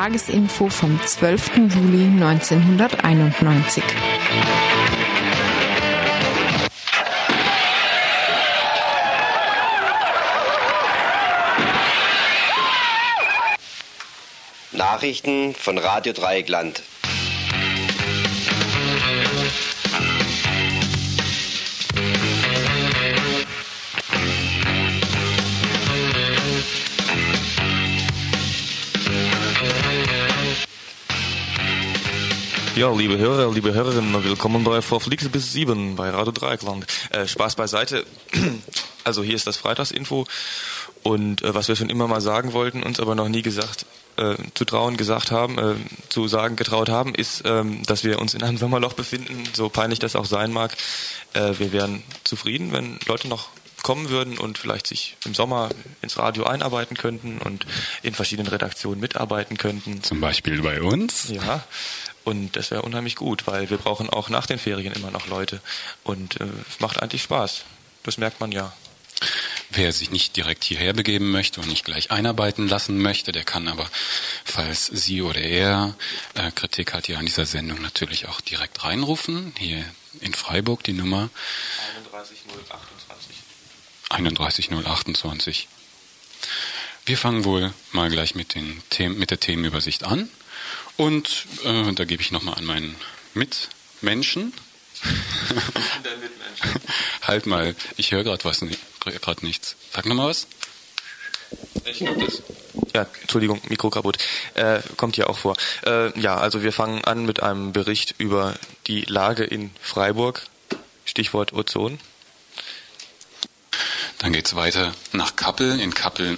Tagesinfo vom 12. Juli 1991. Nachrichten von Radio Dreieckland. Ja, liebe Hörer, liebe Hörerinnen, willkommen bei Verflixt bis 7 bei Radio Dreieckland. Äh, Spaß beiseite. Also hier ist das Freitagsinfo und äh, was wir schon immer mal sagen wollten, uns aber noch nie gesagt, äh, zu trauen gesagt haben, äh, zu sagen getraut haben, ist, ähm, dass wir uns in einem Sommerloch befinden, so peinlich das auch sein mag. Äh, wir wären zufrieden, wenn Leute noch kommen würden und vielleicht sich im Sommer ins Radio einarbeiten könnten und in verschiedenen Redaktionen mitarbeiten könnten. Zum Beispiel bei uns. Ja, und das wäre unheimlich gut, weil wir brauchen auch nach den Ferien immer noch Leute. Und äh, es macht eigentlich Spaß. Das merkt man ja. Wer sich nicht direkt hierher begeben möchte und nicht gleich einarbeiten lassen möchte, der kann aber, falls sie oder er äh, Kritik hat, ja an dieser Sendung natürlich auch direkt reinrufen. Hier in Freiburg die Nummer 31028. 31028. Wir fangen wohl mal gleich mit, den Themen, mit der Themenübersicht an. Und äh, da gebe ich nochmal an meinen Mitmenschen. halt mal, ich höre gerade was, gerade nichts. Sag nochmal was. Ich das. Ja, Entschuldigung, Mikro kaputt. Äh, kommt hier auch vor. Äh, ja, also wir fangen an mit einem Bericht über die Lage in Freiburg. Stichwort Ozon. Dann geht's weiter nach Kappel. In Kappel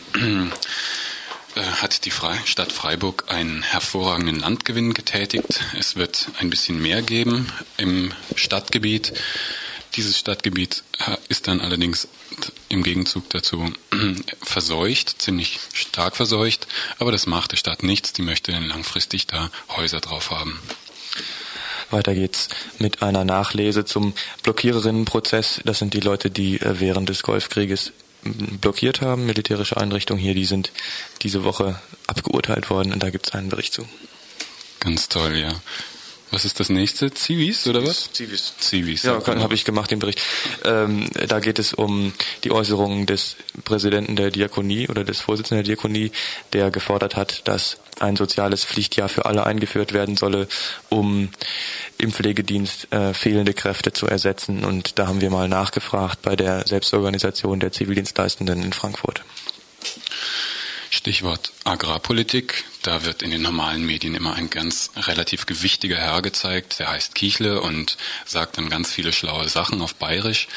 hat die Stadt Freiburg einen hervorragenden Landgewinn getätigt. Es wird ein bisschen mehr geben im Stadtgebiet. Dieses Stadtgebiet äh, ist dann allerdings im Gegenzug dazu verseucht, ziemlich stark verseucht, aber das macht der Stadt nichts, die möchte langfristig da Häuser drauf haben. Weiter geht's mit einer Nachlese zum Blockiererinnenprozess. Das sind die Leute, die äh, während des Golfkrieges blockiert haben, militärische Einrichtungen hier, die sind diese Woche abgeurteilt worden und da gibt's einen Bericht zu. Ganz toll, ja. Was ist das nächste? Zivis oder was? Zivis. Zivis. Ja, habe ich gemacht, den Bericht. Ähm, da geht es um die Äußerungen des Präsidenten der Diakonie oder des Vorsitzenden der Diakonie, der gefordert hat, dass ein soziales Pflichtjahr für alle eingeführt werden solle, um im Pflegedienst äh, fehlende Kräfte zu ersetzen. Und da haben wir mal nachgefragt bei der Selbstorganisation der Zivildienstleistenden in Frankfurt. Stichwort Agrarpolitik. Da wird in den normalen Medien immer ein ganz relativ gewichtiger Herr gezeigt, der heißt Kichle und sagt dann ganz viele schlaue Sachen auf Bayerisch.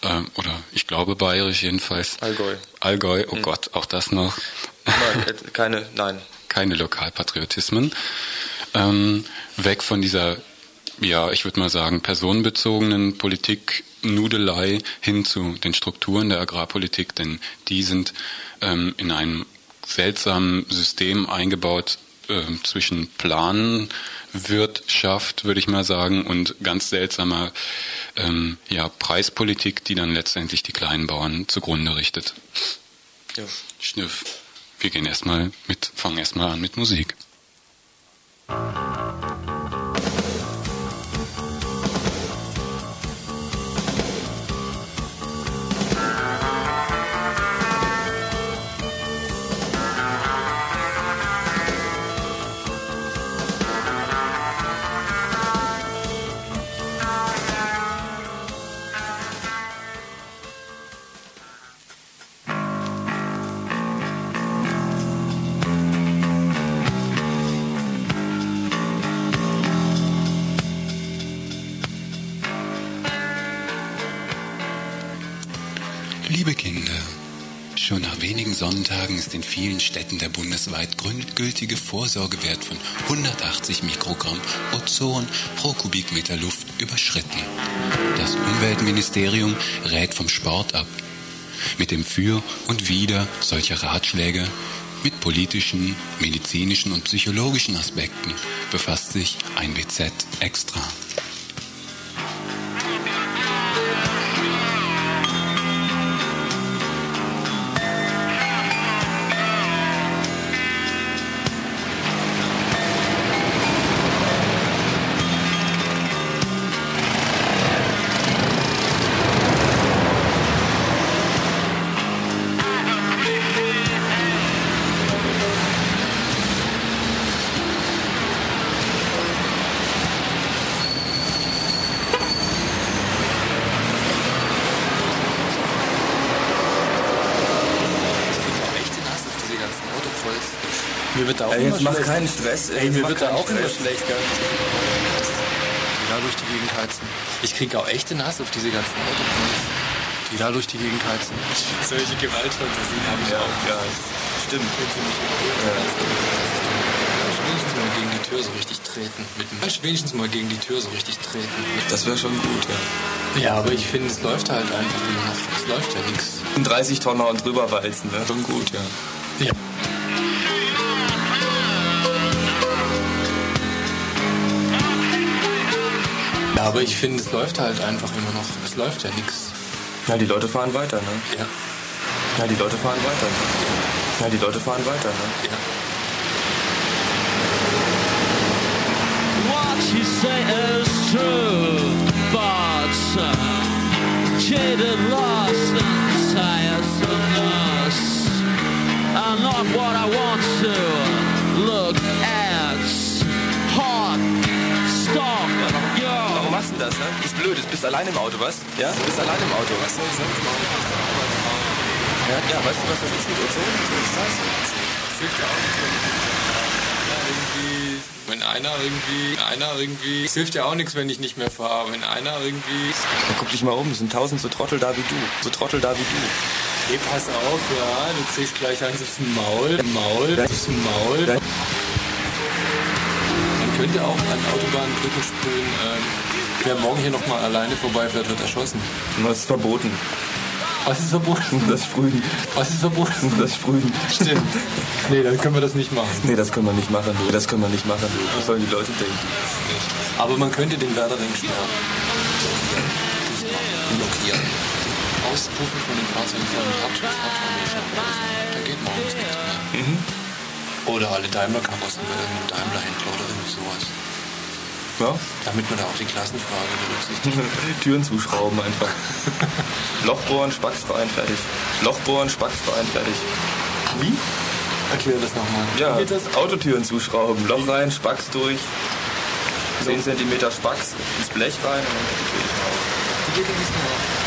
Äh, oder ich glaube Bayerisch jedenfalls. Allgäu. Allgäu, oh Gott, auch das noch. Nein, keine, nein. Keine Lokalpatriotismen. Ähm, weg von dieser, ja, ich würde mal sagen, personenbezogenen Politik, Nudelei hin zu den Strukturen der Agrarpolitik, denn die sind ähm, in einem seltsamen System eingebaut ähm, zwischen Planwirtschaft, würde ich mal sagen, und ganz seltsamer ähm, ja, Preispolitik, die dann letztendlich die kleinen Bauern zugrunde richtet. Ja. Schnüff. Wir gehen erstmal mit, fangen erstmal an mit Musik. Ist in vielen Städten der bundesweit gültige Vorsorgewert von 180 Mikrogramm Ozon pro Kubikmeter Luft überschritten. Das Umweltministerium rät vom Sport ab. Mit dem Für und Wider solcher Ratschläge, mit politischen, medizinischen und psychologischen Aspekten befasst sich ein WZ extra. Mir wird da auch Ey, immer jetzt mach schlecht. keinen Stress. Ey, mir wird da auch immer Stress. schlecht. Gell? Die da durch die Gegend heizen. Ich krieg auch echt den Hass auf diese ganzen Autobahnen. Die da durch die Gegend heizen. Solche Gewaltfantasien habe ich Ja, auch. ja, stimmt. Wenigstens mal gegen die Tür so richtig treten. Mit dem wenigstens mal gegen die Tür so richtig treten. Das wäre schon gut, ja. Ja, aber ich finde, es läuft halt einfach immer. Es läuft ja nichts. 30 Tonner und drüber walzen, wäre schon gut, ja. Aber ich finde, es läuft halt einfach immer noch. Es läuft ja nichts. Ja, die Leute fahren weiter, ne? Ja. Ja, die Leute fahren weiter, ne? Ja, die Leute fahren weiter, ne? Ja. What you say is true, but uh, jaded, lost, and tiredness are not what I want to das, ne? Du bist blöd, du bist allein im Auto, was? Ja? Du bist allein im Auto. Was soll ich sonst machen? Ja, ja, weißt du, was das ist mit Ozon? Was ist das? hilft ja auch nichts, wenn einer irgendwie, wenn einer irgendwie, einer irgendwie, es hilft ja auch nichts, wenn ich nicht mehr fahre, wenn einer irgendwie, Ja, guck dich mal um, es sind tausend so Trottel da wie du. So Trottel da wie du. hey, pass auf, ja, du kriegst gleich eins aufs Maul, Maul, aufs Maul. Man könnte auch an Autobahnbrücken sprühen, ähm, wer morgen hier nochmal alleine vorbeifährt, wird erschossen. Das ist verboten. Was ist verboten? Das Sprühen. Was ist verboten? Das Sprühen. Stimmt. Nee, dann können wir das nicht machen. Nee, das können wir nicht machen, du. Das können wir nicht machen, du. Was sollen die Leute denken? Aber man könnte den Werderring sperren. Blockieren. Auspuffen von den Fahrzeugen von den Hauptfahrtformationen. Da geht morgens nichts mehr. Oder alle Daimler-Karossen bei irgendeinem Daimler-Händler oder irgendwie sowas. Ja? Damit man da auch die Klassenfrage berücksichtigt. Türen zuschrauben einfach. Loch bohren, Spacks rein, fertig. Loch bohren, Spacks rein, fertig. Wie? Erklär das nochmal. Ja, Wie geht das? Autotüren zuschrauben. Loch rein, Spacks durch. 10 cm Spacks ins Blech rein und dann geht die Tür nicht raus. Wie geht das nochmal?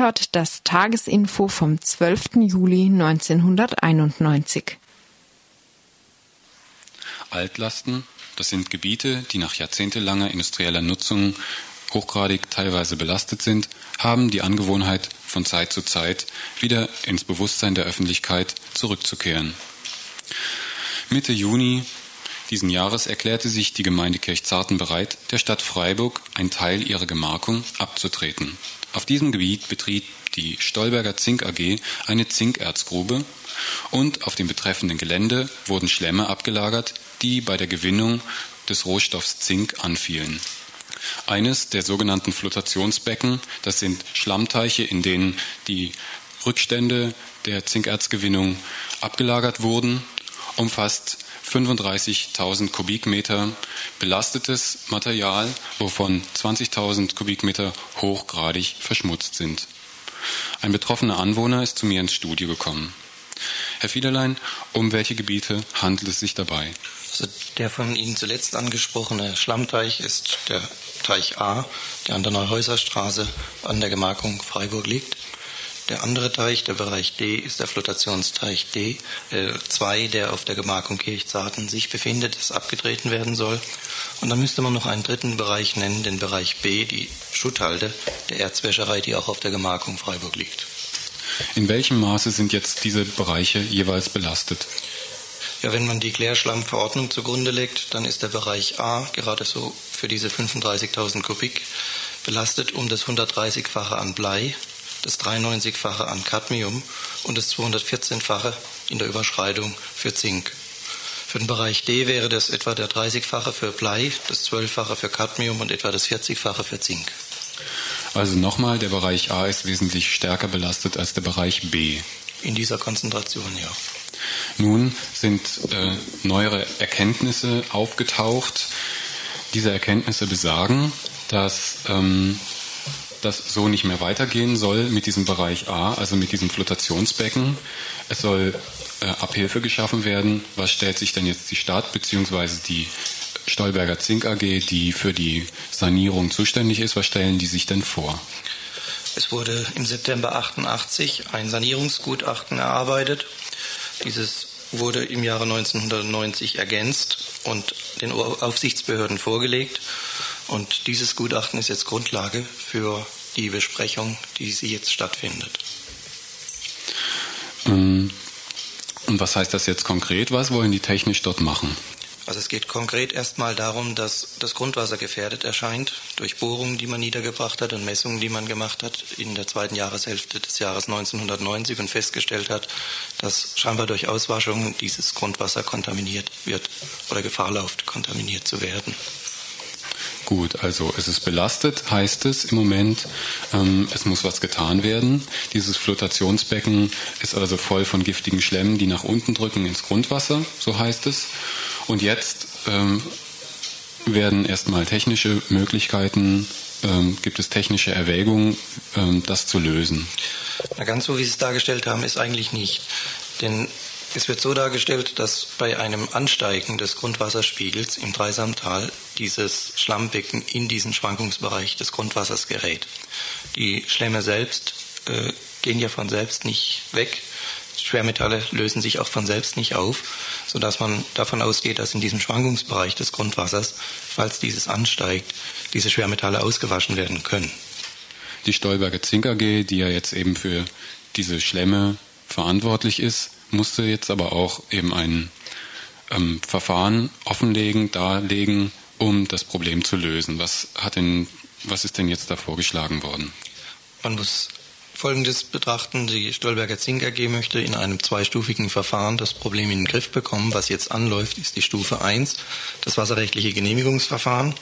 Hört das Tagesinfo vom 12. Juli 1991. Altlasten, das sind Gebiete, die nach jahrzehntelanger industrieller Nutzung hochgradig teilweise belastet sind, haben die Angewohnheit, von Zeit zu Zeit wieder ins Bewusstsein der Öffentlichkeit zurückzukehren. Mitte Juni diesen Jahres erklärte sich die Gemeinde Kirchzarten bereit, der Stadt Freiburg einen Teil ihrer Gemarkung abzutreten. Auf diesem Gebiet betrieb die Stolberger Zink AG eine Zinkerzgrube und auf dem betreffenden Gelände wurden Schlemme abgelagert, die bei der Gewinnung des Rohstoffs Zink anfielen. Eines der sogenannten Flotationsbecken, das sind Schlammteiche, in denen die Rückstände der Zinkerzgewinnung abgelagert wurden, umfasst 35.000 Kubikmeter belastetes Material, wovon 20.000 Kubikmeter hochgradig verschmutzt sind. Ein betroffener Anwohner ist zu mir ins Studio gekommen. Herr Fiederlein, um welche Gebiete handelt es sich dabei? Also der von Ihnen zuletzt angesprochene Schlammteich ist der Teich A, der an der Neuhäuserstraße an der Gemarkung Freiburg liegt. Der andere Teich, der Bereich D, ist der Flotationsteich D, äh, 2, der auf der Gemarkung Kirchzarten sich befindet, das abgetreten werden soll. Und dann müsste man noch einen dritten Bereich nennen, den Bereich B, die Schutthalde der Erzwäscherei, die auch auf der Gemarkung Freiburg liegt. In welchem Maße sind jetzt diese Bereiche jeweils belastet? Ja, wenn man die Klärschlammverordnung zugrunde legt, dann ist der Bereich A gerade so für diese 35.000 Kubik belastet um das 130-fache an Blei, das 93-fache an Cadmium und das 214-fache in der Überschreitung für Zink. Für den Bereich D wäre das etwa der 30-fache für Blei, das 12-fache für Cadmium und etwa das 40-fache für Zink. Also nochmal, der Bereich A ist wesentlich stärker belastet als der Bereich B. In dieser Konzentration, ja. Nun sind äh, neuere Erkenntnisse aufgetaucht. Diese Erkenntnisse besagen, dass ähm, das so nicht mehr weitergehen soll mit diesem Bereich A, also mit diesem Flotationsbecken. Es soll äh, Abhilfe geschaffen werden. Was stellt sich denn jetzt die Stadt bzw. die Stolberger Zink AG, die für die Sanierung zuständig ist, was stellen die sich denn vor? Es wurde im September 88 ein Sanierungsgutachten erarbeitet. Dieses wurde im Jahre 1990 ergänzt und den Aufsichtsbehörden vorgelegt. Und dieses Gutachten ist jetzt Grundlage für die Besprechung, die sie jetzt stattfindet. Ähm, und was heißt das jetzt konkret? Was wollen die technisch dort machen? Also es geht konkret erstmal darum, dass das Grundwasser gefährdet erscheint durch Bohrungen, die man niedergebracht hat und Messungen, die man gemacht hat in der zweiten Jahreshälfte des Jahres 1990 und festgestellt hat, dass scheinbar durch Auswaschung dieses Grundwasser kontaminiert wird oder Gefahr läuft, kontaminiert zu werden. Gut, also es ist belastet, heißt es im Moment. Ähm, es muss was getan werden. Dieses Flotationsbecken ist also voll von giftigen Schlemmen, die nach unten drücken ins Grundwasser, so heißt es. Und jetzt ähm, werden erstmal technische Möglichkeiten, ähm, gibt es technische Erwägungen, ähm, das zu lösen. Na, ganz so, wie Sie es dargestellt haben, ist eigentlich nicht. Denn es wird so dargestellt, dass bei einem Ansteigen des Grundwasserspiegels im Dreisamtal dieses Schlammbecken in diesen Schwankungsbereich des Grundwassers gerät. Die Schlemme selbst äh, gehen ja von selbst nicht weg, Schwermetalle lösen sich auch von selbst nicht auf, sodass man davon ausgeht, dass in diesem Schwankungsbereich des Grundwassers, falls dieses ansteigt, diese Schwermetalle ausgewaschen werden können. Die Stolberger Zink AG, die ja jetzt eben für diese Schlemme verantwortlich ist, musste jetzt aber auch eben ein ähm, Verfahren offenlegen, darlegen, um das Problem zu lösen. Was hat denn, was ist denn jetzt da vorgeschlagen worden? Man muss Folgendes betrachten. Die Stolberger Zink AG möchte in einem zweistufigen Verfahren das Problem in den Griff bekommen. Was jetzt anläuft, ist die Stufe 1, das wasserrechtliche Genehmigungsverfahren.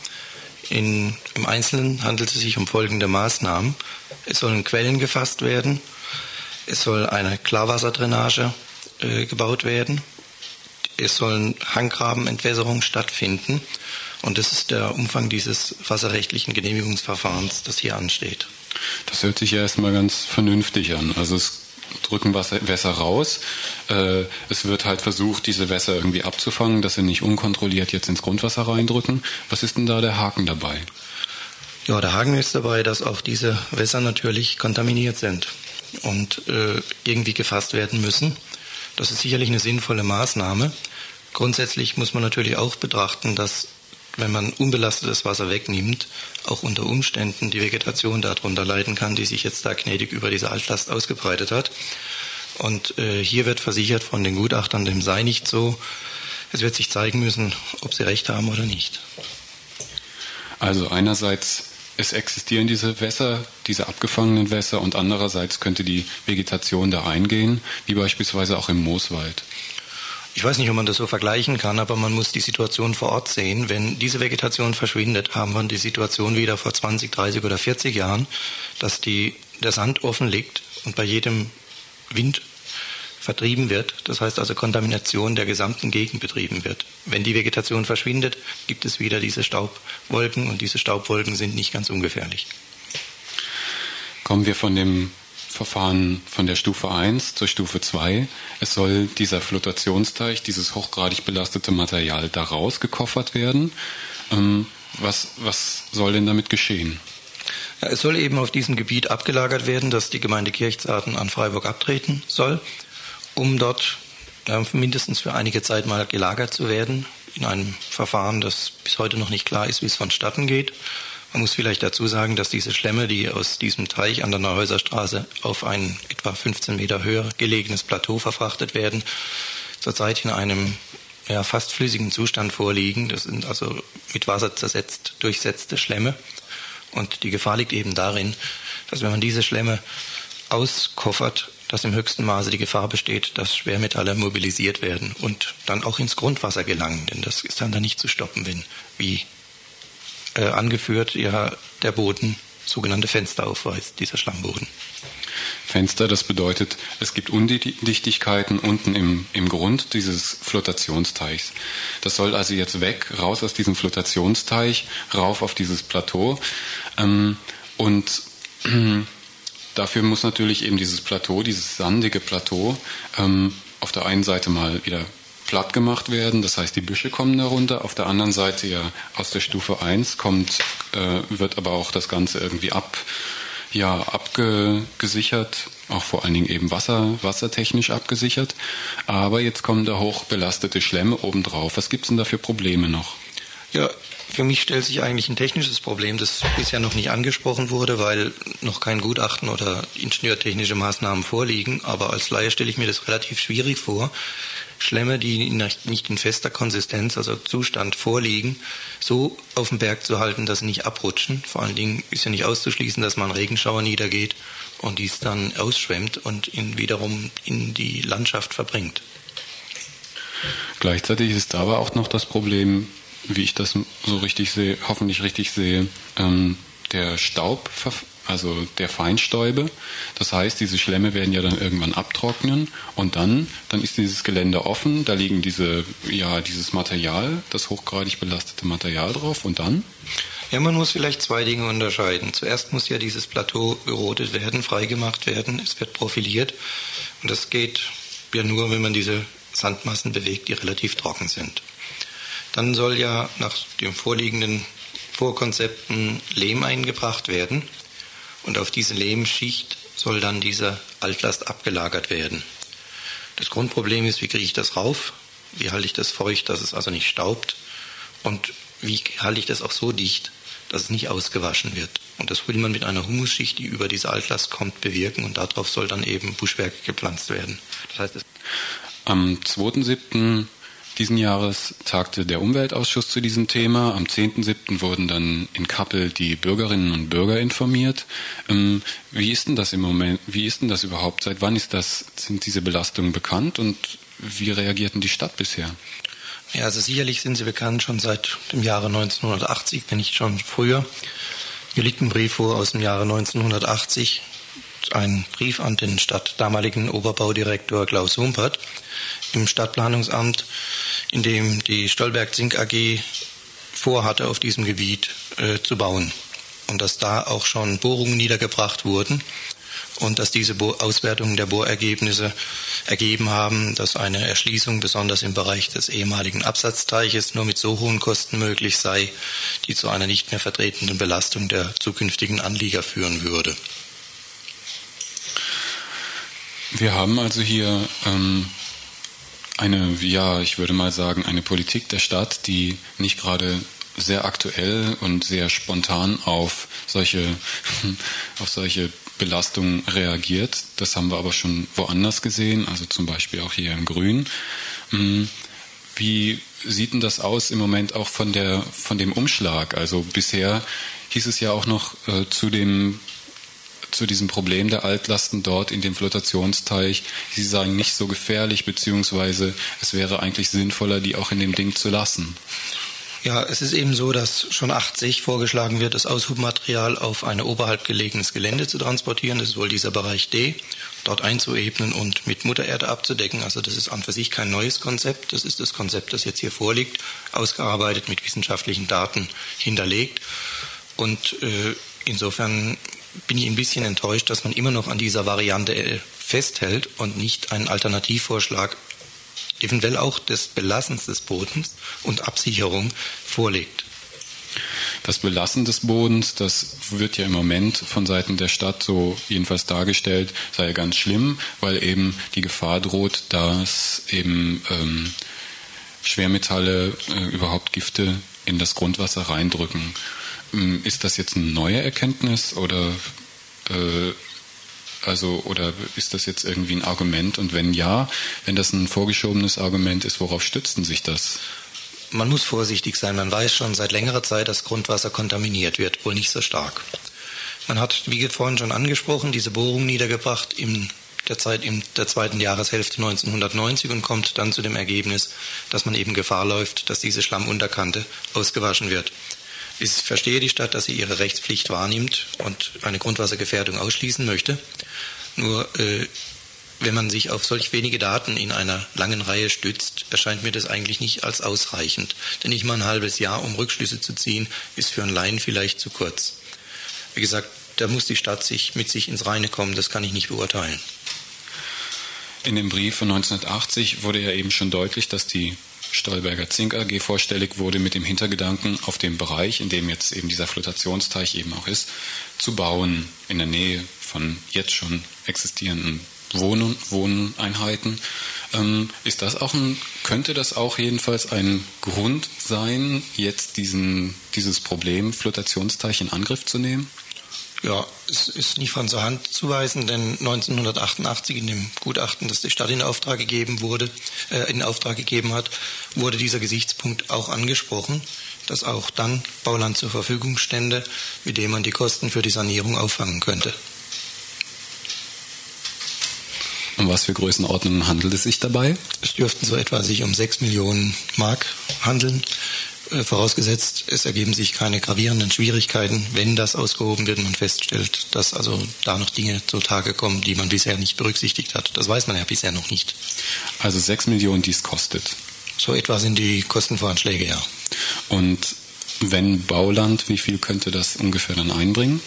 In, Im Einzelnen handelt es sich um folgende Maßnahmen. Es sollen Quellen gefasst werden. Es soll eine Klarwasserdrainage äh, gebaut werden. Es sollen Hanggrabenentwässerungen stattfinden. Und das ist der Umfang dieses wasserrechtlichen Genehmigungsverfahrens, das hier ansteht. Das hört sich ja erstmal ganz vernünftig an. Also es drücken Wasser, Wässer raus. Äh, es wird halt versucht, diese Wässer irgendwie abzufangen, dass sie nicht unkontrolliert jetzt ins Grundwasser reindrücken. Was ist denn da der Haken dabei? Ja, der Haken ist dabei, dass auch diese Wässer natürlich kontaminiert sind und äh, irgendwie gefasst werden müssen. Das ist sicherlich eine sinnvolle Maßnahme. Grundsätzlich muss man natürlich auch betrachten, dass wenn man unbelastetes Wasser wegnimmt, auch unter Umständen die Vegetation darunter leiden kann, die sich jetzt da gnädig über diese Altlast ausgebreitet hat. Und äh, hier wird versichert von den Gutachtern, dem sei nicht so. Es wird sich zeigen müssen, ob sie recht haben oder nicht. Also einerseits es existieren diese Wässer, diese abgefangenen Wässer und andererseits könnte die Vegetation da eingehen, wie beispielsweise auch im Mooswald. Ich weiß nicht, ob man das so vergleichen kann, aber man muss die Situation vor Ort sehen. Wenn diese Vegetation verschwindet, haben wir die Situation wieder vor 20, 30 oder 40 Jahren, dass die, der Sand offen liegt und bei jedem Wind vertrieben wird. Das heißt also Kontamination der gesamten Gegend betrieben wird. Wenn die Vegetation verschwindet, gibt es wieder diese Staubwolken und diese Staubwolken sind nicht ganz ungefährlich. Kommen wir von dem Verfahren von der Stufe 1 zur Stufe 2. Es soll dieser Flotationsteich, dieses hochgradig belastete Material da rausgekoffert werden. Ähm, was, was soll denn damit geschehen? Ja, es soll eben auf diesem Gebiet abgelagert werden, dass die Gemeinde Kirchzarten an Freiburg abtreten soll, um dort mindestens für einige Zeit mal gelagert zu werden, in einem Verfahren, das bis heute noch nicht klar ist, wie es vonstatten geht. Man muss vielleicht dazu sagen, dass diese Schlemme, die aus diesem Teich an der Neuhäuser Straße auf ein etwa 15 Meter höher gelegenes Plateau verfrachtet werden, zurzeit in einem ja, fast flüssigen Zustand vorliegen. Das sind also mit Wasser zersetzt, durchsetzte Schlemme. Und die Gefahr liegt eben darin, dass wenn man diese Schlemme auskoffert, dass im höchsten Maße die Gefahr besteht, dass Schwermetalle mobilisiert werden und dann auch ins Grundwasser gelangen. Denn das ist dann da nicht zu stoppen, wenn, wie äh, angeführt, ja der Boden sogenannte Fenster aufweist, dieser Schlammboden. Fenster, das bedeutet, es gibt Undichtigkeiten unten im, im Grund dieses Flotationsteichs. Das soll also jetzt weg, raus aus diesem Flotationsteich, rauf auf dieses Plateau. Ähm, und dafür muss natürlich eben dieses Plateau, dieses sandige Plateau, ähm, auf der einen Seite mal wieder platt gemacht werden, das heißt die Büsche kommen darunter, auf der anderen Seite ja aus der Stufe 1 kommt, äh, wird aber auch das Ganze irgendwie ab, ja, abgesichert, auch vor allen Dingen eben Wasser, wassertechnisch abgesichert. Aber jetzt kommen da hochbelastete Schlemme obendrauf. Was gibt es denn da für Probleme noch? Ja, für mich stellt sich eigentlich ein technisches Problem, das bisher noch nicht angesprochen wurde, weil noch kein Gutachten oder ingenieurtechnische Maßnahmen vorliegen. Aber als Laie stelle ich mir das relativ schwierig vor, Schlemme, die nicht in fester Konsistenz, also Zustand vorliegen, so auf dem Berg zu halten, dass sie nicht abrutschen. Vor allen Dingen ist ja nicht auszuschließen, dass man Regenschauer niedergeht und dies dann ausschwemmt und ihn wiederum in die Landschaft verbringt. Gleichzeitig ist aber auch noch das Problem, wie ich das so richtig sehe, hoffentlich richtig sehe, ähm, der Staub also der Feinstäube. Das heißt, diese Schlemme werden ja dann irgendwann abtrocknen und dann, dann ist dieses Gelände offen, da liegen diese, ja, dieses Material, das hochgradig belastete Material drauf und dann? Ja, man muss vielleicht zwei Dinge unterscheiden. Zuerst muss ja dieses Plateau gerodet werden, freigemacht werden, es wird profiliert und das geht ja nur, wenn man diese Sandmassen bewegt, die relativ trocken sind. Dann soll ja nach den vorliegenden Vorkonzepten Lehm eingebracht werden. Und auf diese Lehmschicht soll dann diese Altlast abgelagert werden. Das Grundproblem ist, wie kriege ich das rauf? Wie halte ich das feucht, dass es also nicht staubt? Und wie halte ich das auch so dicht, dass es nicht ausgewaschen wird? Und das will man mit einer Humusschicht, die über diese Altlast kommt, bewirken. Und darauf soll dann eben Buschwerke gepflanzt werden. Das heißt, Am 2.7 diesen Jahres tagte der Umweltausschuss zu diesem Thema. Am 10.7. wurden dann in Kappel die Bürgerinnen und Bürger informiert. Ähm, wie ist denn das im Moment? Wie ist denn das überhaupt? Seit wann ist das, sind diese Belastungen bekannt und wie reagierten die Stadt bisher? Ja, also sicherlich sind sie bekannt schon seit dem Jahre 1980, wenn nicht schon früher. Hier liegt ein Brief vor aus dem Jahre 1980, ein Brief an den Stadt damaligen Oberbaudirektor Klaus Humpert im Stadtplanungsamt, in dem die Stolberg Zink AG vorhatte, auf diesem Gebiet äh, zu bauen. Und dass da auch schon Bohrungen niedergebracht wurden und dass diese Bo Auswertungen der Bohrergebnisse ergeben haben, dass eine Erschließung besonders im Bereich des ehemaligen Absatzteiches nur mit so hohen Kosten möglich sei, die zu einer nicht mehr vertretenen Belastung der zukünftigen Anlieger führen würde. Wir haben also hier ähm, eine, ja, ich würde mal sagen, eine Politik der Stadt, die nicht gerade sehr aktuell und sehr spontan auf solche, auf solche Belastungen reagiert. Das haben wir aber schon woanders gesehen, also zum Beispiel auch hier im Grün. Hm, wie sieht denn das aus im Moment auch von der, von dem Umschlag? Also bisher hieß es ja auch noch äh, zu dem zu diesem Problem der Altlasten dort in dem Flotationsteich. Sie sagen nicht so gefährlich, beziehungsweise es wäre eigentlich sinnvoller, die auch in dem Ding zu lassen. Ja, es ist eben so, dass schon 80 vorgeschlagen wird, das Aushubmaterial auf ein oberhalb gelegenes Gelände zu transportieren. Das ist wohl dieser Bereich D, dort einzuebnen und mit Muttererde abzudecken. Also das ist an für sich kein neues Konzept. Das ist das Konzept, das jetzt hier vorliegt, ausgearbeitet mit wissenschaftlichen Daten hinterlegt. Und äh, insofern bin ich ein bisschen enttäuscht, dass man immer noch an dieser Variante äh, festhält und nicht einen Alternativvorschlag, eventuell auch des Belassens des Bodens und Absicherung vorlegt. Das Belassen des Bodens, das wird ja im Moment von Seiten der Stadt so jedenfalls dargestellt, sei ganz schlimm, weil eben die Gefahr droht, dass eben ähm, Schwermetalle, äh, überhaupt Gifte in das Grundwasser reindrücken. Ähm, ist das jetzt eine neue Erkenntnis oder äh, Also, oder ist das jetzt irgendwie ein Argument? Und wenn ja, wenn das ein vorgeschobenes Argument ist, worauf stützen sich das? Man muss vorsichtig sein. Man weiß schon seit längerer Zeit, dass Grundwasser kontaminiert wird, wohl nicht so stark. Man hat, wie vorhin schon angesprochen, diese Bohrung niedergebracht in der Zeit in der zweiten Jahreshälfte 1990 und kommt dann zu dem Ergebnis, dass man eben Gefahr läuft, dass diese Schlammunterkante ausgewaschen wird. Ich verstehe die Stadt, dass sie ihre Rechtspflicht wahrnimmt und eine Grundwassergefährdung ausschließen möchte. Nur äh, wenn man sich auf solch wenige Daten in einer langen Reihe stützt, erscheint mir das eigentlich nicht als ausreichend. Denn nicht mal ein halbes Jahr, um Rückschlüsse zu ziehen, ist für einen Laien vielleicht zu kurz. Wie gesagt, da muss die Stadt sich mit sich ins Reine kommen, das kann ich nicht beurteilen. In dem Brief von 1980 wurde ja eben schon deutlich, dass die Stolberger Zink AG vorstellig wurde mit dem Hintergedanken, auf dem Bereich, in dem jetzt eben dieser Flotationsteich eben auch ist, zu bauen in der Nähe von jetzt schon existierenden Wohn Wohneinheiten. Ähm, ist das auch ein, könnte das auch jedenfalls ein Grund sein, jetzt diesen, dieses Problem Flotationsteich in Angriff zu nehmen? Ja, es ist nicht von zur Hand zu weisen, denn 1988 in dem Gutachten, das die Stadt in Auftrag gegeben wurde, äh, in Auftrag gegeben hat, wurde dieser Gesichtspunkt auch angesprochen, dass auch dann Bauland zur Verfügung stände, mit dem man die Kosten für die Sanierung auffangen könnte. Um was für Größenordnungen handelt es sich dabei? Es dürften so etwa sich um 6 Millionen Mark handeln. Äh, vorausgesetzt, es ergeben sich keine gravierenden Schwierigkeiten, wenn das ausgehoben wird und man feststellt, dass also da noch Dinge zutage kommen, die man bisher nicht berücksichtigt hat. Das weiß man ja bisher noch nicht. Also 6 Millionen, die es kostet. So etwa sind die Kostenvoranschläge, ja. Und wenn Bauland, wie viel könnte das ungefähr dann einbringen?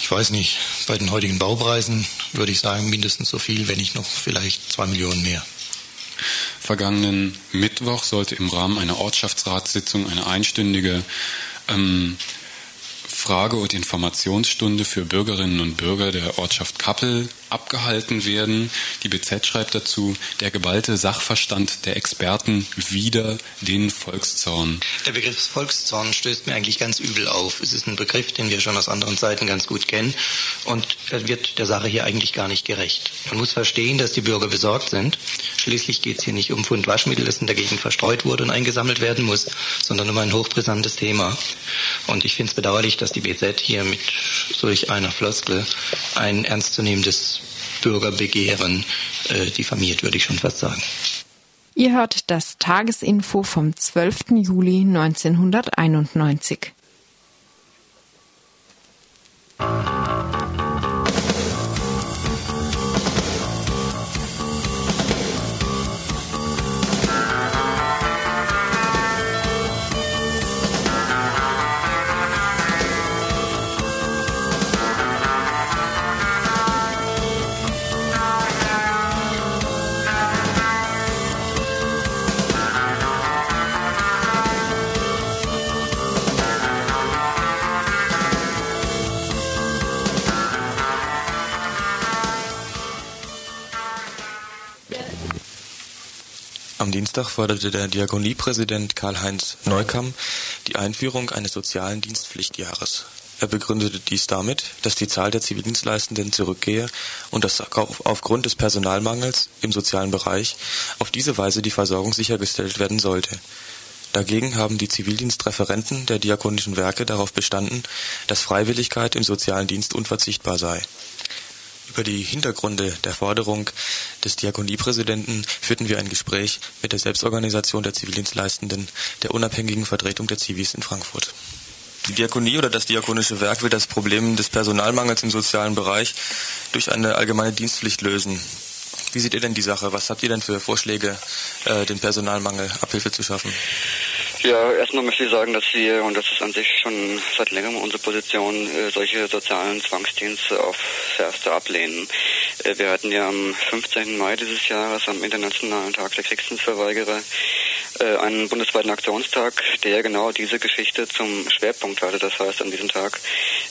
Ich weiß nicht. Bei den heutigen Baupreisen würde ich sagen, mindestens so viel, wenn nicht noch vielleicht zwei Millionen mehr. Vergangenen Mittwoch sollte im Rahmen einer Ortschaftsratssitzung eine einstündige ähm, Frage- und Informationsstunde für Bürgerinnen und Bürger der Ortschaft Kappel abgehalten werden. Die BZ schreibt dazu, der geballte Sachverstand der Experten wider den Volkszorn. Der Begriff Volkszorn stößt mir eigentlich ganz übel auf. Es ist ein Begriff, den wir schon aus anderen Seiten ganz gut kennen und wird der Sache hier eigentlich gar nicht gerecht. Man muss verstehen, dass die Bürger besorgt sind. Schließlich geht es hier nicht um Pfund Waschmittel, das in der Gegend verstreut wurde und eingesammelt werden muss, sondern um ein hochbrisantes Thema. Und ich finde es bedauerlich, dass die BZ hier mit solch einer Floskel ein ernstzunehmendes Bürgerbegehren äh, diffamiert, würde ich schon fast sagen. Ihr hört das Tagesinfo vom 12. Juli 1991. Am Dienstag forderte der Diakoniepräsident Karl-Heinz Neukamm die Einführung eines sozialen Dienstpflichtjahres. Er begründete dies damit, dass die Zahl der Zivildienstleistenden zurückgehe und dass aufgrund des Personalmangels im sozialen Bereich auf diese Weise die Versorgung sichergestellt werden sollte. Dagegen haben die Zivildienstreferenten der diakonischen Werke darauf bestanden, dass Freiwilligkeit im sozialen Dienst unverzichtbar sei. Über die Hintergründe der Forderung des Diakoniepräsidenten führten wir ein Gespräch mit der Selbstorganisation der Zivildienstleistenden der unabhängigen Vertretung der Zivis in Frankfurt. Die Diakonie oder das diakonische Werk will das Problem des Personalmangels im sozialen Bereich durch eine allgemeine Dienstpflicht lösen. Wie seht ihr denn die Sache? Was habt ihr denn für Vorschläge, äh, den Personalmangel Abhilfe zu schaffen? Ja, erstmal möchte ich sagen, dass wir, und das ist an sich schon seit längerem unsere Position, äh, solche sozialen Zwangsdienste aufs Erste ablehnen. Äh, wir hatten ja am 15. Mai dieses Jahres, am Internationalen Tag der Kriegsdienstverweigerer, äh, einen bundesweiten Aktionstag, der genau diese Geschichte zum Schwerpunkt hatte. Das heißt, an diesem Tag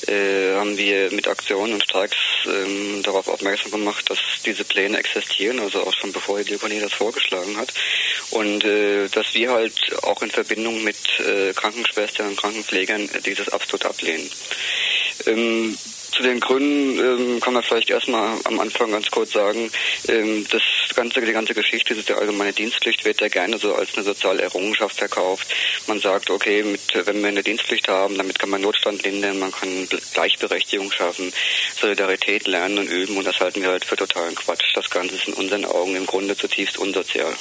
haben wir mit Aktionen und Streiks ähm, darauf aufmerksam gemacht, dass diese Pläne existieren, also auch schon bevor die Diakonie das vorgeschlagen hat. Und dass wir halt auch in Verbindung mit äh, Krankenschwestern und Krankenpflegern dieses absolut ablehnen. Ähm, zu den Gründen ähm, kann man vielleicht erstmal am Anfang ganz kurz sagen, ähm, das ganze, die ganze Geschichte, die allgemeine Dienstpflicht wird ja gerne so als eine soziale Errungenschaft verkauft. Man sagt, okay, mit, wenn wir eine Dienstpflicht haben, damit kann man Notstand lindern, man kann Gleichberechtigung schaffen, Solidarität lernen und üben und das halten wir halt für totalen Quatsch. Das Ganze ist in unseren Augen im Grunde zutiefst unsozial.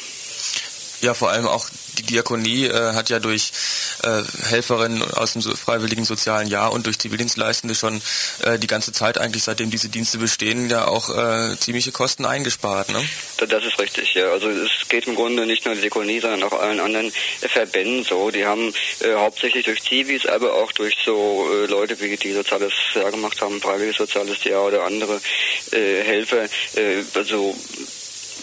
Ja, vor allem auch die Diakonie äh, hat ja durch äh, Helferinnen aus dem freiwilligen sozialen Jahr und durch Zivildienstleistende schon äh, die ganze Zeit eigentlich, seitdem diese Dienste bestehen, ja auch äh, ziemliche Kosten eingespart. Ne? Das ist richtig, ja. Also es geht im Grunde nicht nur die Diakonie, sondern auch allen anderen Verbänden so. Die haben äh, hauptsächlich durch Zivis, aber auch durch so äh, Leute wie die soziales Jahr gemacht haben, freiwilliges soziales Jahr oder andere äh, Helfer, äh, also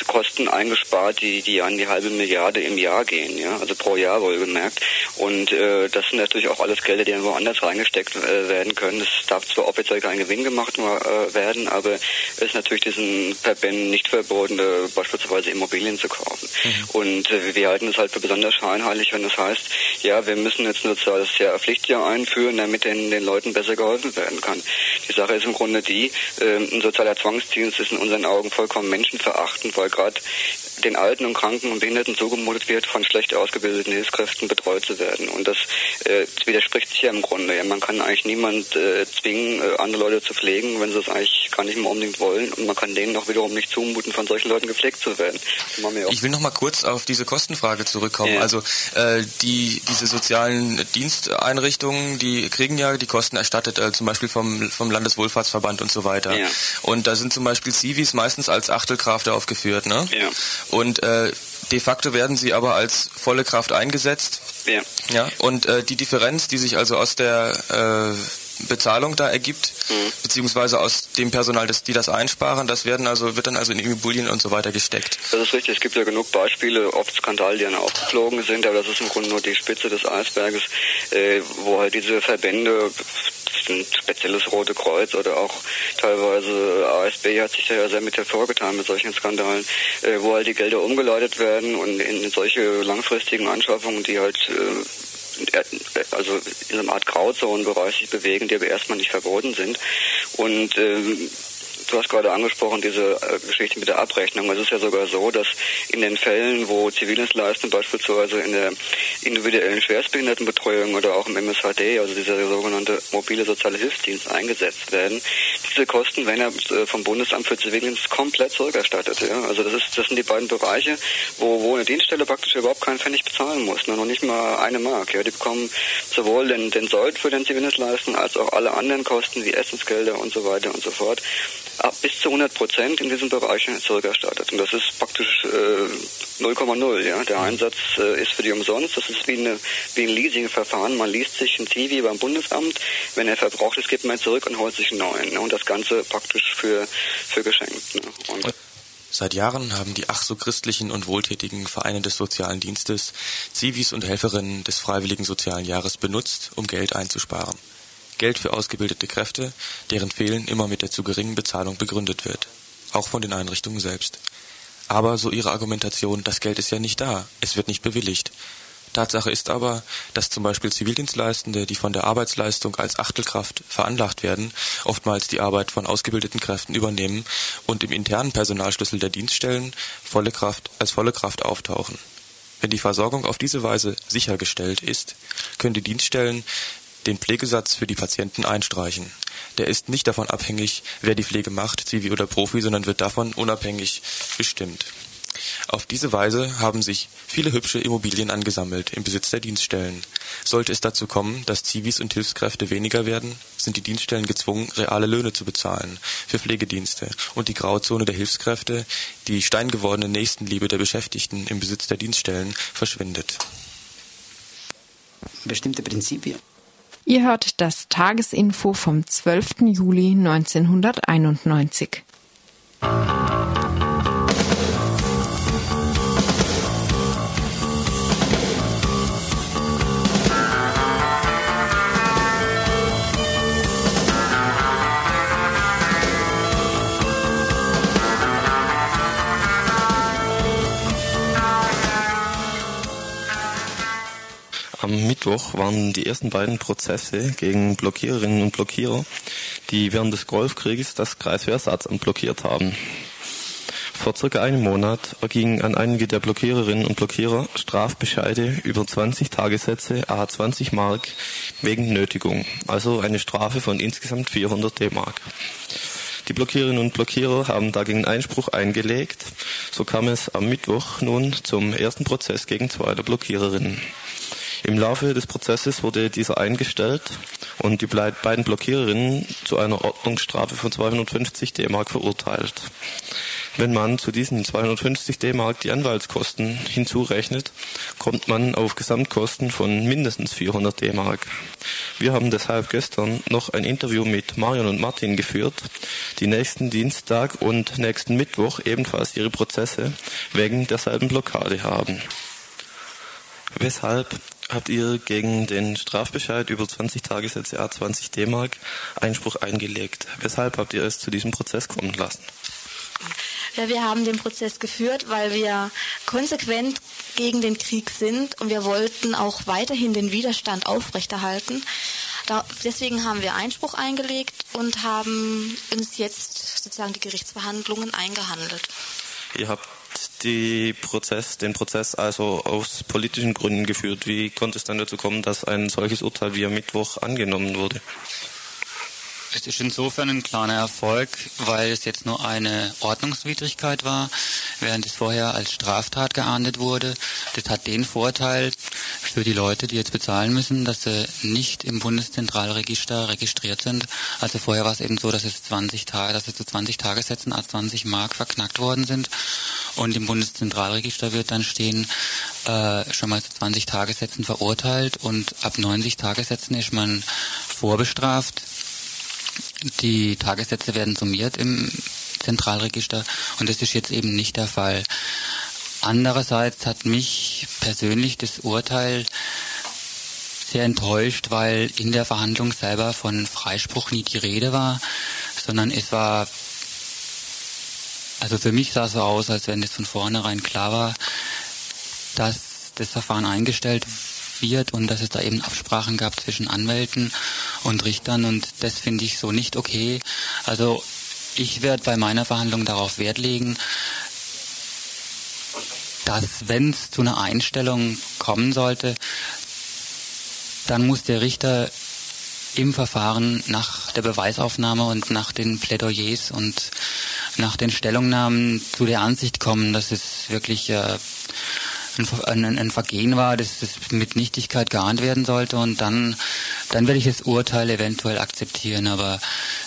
Kosten eingespart, die, die an die halbe Milliarde im Jahr gehen, ja, also pro Jahr wohlgemerkt. Und äh, das sind natürlich auch alles Gelder, die irgendwo anders reingesteckt äh, werden können. Es darf zwar offiziell kein Gewinn gemacht äh, werden, aber es ist natürlich diesen Verbänden nicht verboten, äh, beispielsweise Immobilien zu kaufen. Mhm. Und äh, wir halten es halt für besonders scheinheilig, wenn das heißt, ja, wir müssen jetzt ein soziales Jahr, Pflichtjahr einführen, damit den, den Leuten besser geholfen werden kann. Die Sache ist im Grunde die, äh, ein sozialer Zwangsdienst ist in unseren Augen vollkommen menschenverachtend, weil gerade den Alten und Kranken und Behinderten zugemutet wird, von schlecht ausgebildeten Hilfskräften betreut zu werden. Und das äh, widerspricht sich ja im Grunde. Ja, man kann eigentlich niemand äh, zwingen, äh, andere Leute zu pflegen, wenn sie es eigentlich gar nicht mehr unbedingt wollen. Und man kann denen auch wiederum nicht zumuten, von solchen Leuten gepflegt zu werden. Ich will noch mal kurz auf diese Kostenfrage zurückkommen. Ja. Also äh, die diese sozialen Diensteinrichtungen, die kriegen ja die Kosten erstattet, äh, zum Beispiel vom vom Landeswohlfahrtsverband und so weiter. Ja. Und da sind zum Beispiel Civis meistens als Achtelkraft aufgeführt. Ne? Ja. Und äh, de facto werden sie aber als volle Kraft eingesetzt. Ja. ja und äh, die Differenz, die sich also aus der äh, Bezahlung da ergibt, mhm. beziehungsweise aus dem Personal, das, die das einsparen, das werden also, wird dann also in Immobilien und so weiter gesteckt. Das ist richtig, es gibt ja genug Beispiele, oft Skandale, die dann aufgeflogen sind, aber das ist im Grunde nur die Spitze des Eisberges, äh, wo halt diese Verbände ein spezielles Rote Kreuz oder auch teilweise ASB hat sich da ja sehr mit hervorgetan mit solchen Skandalen, äh, wo halt die Gelder umgeleitet werden und in solche langfristigen Anschaffungen, die halt äh, also in einer Art Grauzonenbereich sich bewegen, die aber erstmal nicht verboten sind. Und ähm, du hast gerade angesprochen, diese äh, Geschichte mit der Abrechnung. Es ist ja sogar so, dass in den Fällen, wo Zivildienstleistende beispielsweise in der individuellen Schwerstbehindertenbetreuung oder auch im MSHD, also dieser sogenannte mobile soziale Hilfsdienst, eingesetzt werden, diese Kosten werden ja äh, vom Bundesamt für Zivildienst komplett zurückerstattet. Ja? Also das, ist, das sind die beiden Bereiche, wo, wo eine Dienststelle praktisch überhaupt keinen Pfennig bezahlen muss, ne? noch nicht mal eine Mark. Ja? Die bekommen sowohl den, den Sold für den Zivildienstleisten als auch alle anderen Kosten wie Essensgelder und so weiter und so fort bis zu 100 Prozent in diesen Bereichen zurückerstattet. Und das ist praktisch äh, 0,0. Ja? Der Einsatz äh, ist für die umsonst. Das ist wie, eine, wie ein Leasingverfahren. Man liest sich ein Zivi beim Bundesamt. Wenn er verbraucht ist, gibt man ihn zurück und holt sich einen neuen. Ne? Und das Ganze praktisch für, für geschenkt. Ne? Und Seit Jahren haben die ach so christlichen und wohltätigen Vereine des sozialen Dienstes Zivis und Helferinnen des Freiwilligen Sozialen Jahres benutzt, um Geld einzusparen. Geld für ausgebildete Kräfte, deren Fehlen immer mit der zu geringen Bezahlung begründet wird. Auch von den Einrichtungen selbst. Aber, so ihre Argumentation, das Geld ist ja nicht da, es wird nicht bewilligt. Tatsache ist aber, dass zum Beispiel Zivildienstleistende, die von der Arbeitsleistung als Achtelkraft veranlagt werden, oftmals die Arbeit von ausgebildeten Kräften übernehmen und im internen Personalschlüssel der Dienststellen volle Kraft als volle Kraft auftauchen. Wenn die Versorgung auf diese Weise sichergestellt ist, können die Dienststellen den Pflegesatz für die Patienten einstreichen. Der ist nicht davon abhängig, wer die Pflege macht, Zivi oder Profi, sondern wird davon unabhängig bestimmt. Auf diese Weise haben sich viele hübsche Immobilien angesammelt im Besitz der Dienststellen. Sollte es dazu kommen, dass Zivis und Hilfskräfte weniger werden, sind die Dienststellen gezwungen, reale Löhne zu bezahlen für Pflegedienste und die Grauzone der Hilfskräfte, die steingewordene Nächstenliebe der Beschäftigten im Besitz der Dienststellen, verschwindet. Bestimmte Prinzipien Ihr hört das Tagesinfo vom 12. Juli 1991. Mittwoch waren die ersten beiden Prozesse gegen Blockiererinnen und Blockierer, die während des Golfkrieges das Kreiswehrersatzamt blockiert haben. Vor circa einem Monat ergingen an einige der Blockiererinnen und Blockierer Strafbescheide über 20 Tagessätze a 20 Mark wegen Nötigung, also eine Strafe von insgesamt 400 D-Mark. Die Blockiererinnen und Blockierer haben dagegen Einspruch eingelegt. So kam es am Mittwoch nun zum ersten Prozess gegen zwei der Blockiererinnen. Im Laufe des Prozesses wurde dieser eingestellt und die beiden Blockiererinnen zu einer Ordnungsstrafe von 250 D-Mark verurteilt. Wenn man zu diesen 250 D-Mark die Anwaltskosten hinzurechnet, kommt man auf Gesamtkosten von mindestens 400 D-Mark. Wir haben deshalb gestern noch ein Interview mit Marion und Martin geführt, die nächsten Dienstag und nächsten Mittwoch ebenfalls ihre Prozesse wegen derselben Blockade haben. Weshalb habt ihr gegen den Strafbescheid über 20 Tagessätze A 20 D-Mark Einspruch eingelegt? Weshalb habt ihr es zu diesem Prozess kommen lassen? Ja, wir haben den Prozess geführt, weil wir konsequent gegen den Krieg sind und wir wollten auch weiterhin den Widerstand aufrechterhalten. Da, deswegen haben wir Einspruch eingelegt und haben uns jetzt sozusagen die Gerichtsverhandlungen eingehandelt. Ihr habt Prozess, den Prozess also aus politischen Gründen geführt. Wie konnte es dann dazu kommen, dass ein solches Urteil wie am Mittwoch angenommen wurde? Es ist insofern ein kleiner Erfolg, weil es jetzt nur eine Ordnungswidrigkeit war, während es vorher als Straftat geahndet wurde. Das hat den Vorteil für die Leute, die jetzt bezahlen müssen, dass sie nicht im Bundeszentralregister registriert sind. Also vorher war es eben so, dass es 20 Tage, dass es zu 20 Tagessätzen als 20 Mark verknackt worden sind. Und im Bundeszentralregister wird dann stehen, äh, schon mal zu 20 Tagessätzen verurteilt und ab 90 Tagessätzen ist man vorbestraft. Die Tagessätze werden summiert im Zentralregister und das ist jetzt eben nicht der Fall. Andererseits hat mich persönlich das Urteil sehr enttäuscht, weil in der Verhandlung selber von Freispruch nie die Rede war, sondern es war, also für mich sah es so aus, als wenn das von vornherein klar war, dass das Verfahren eingestellt wird und dass es da eben Absprachen gab zwischen Anwälten und Richtern und das finde ich so nicht okay. Also ich werde bei meiner Verhandlung darauf Wert legen, dass wenn es zu einer Einstellung kommen sollte, dann muss der Richter im Verfahren nach der Beweisaufnahme und nach den Plädoyers und nach den Stellungnahmen zu der Ansicht kommen, dass es wirklich äh, ein, ein, ein Vergehen war, dass das mit Nichtigkeit geahnt werden sollte und dann, dann werde ich das Urteil eventuell akzeptieren. Aber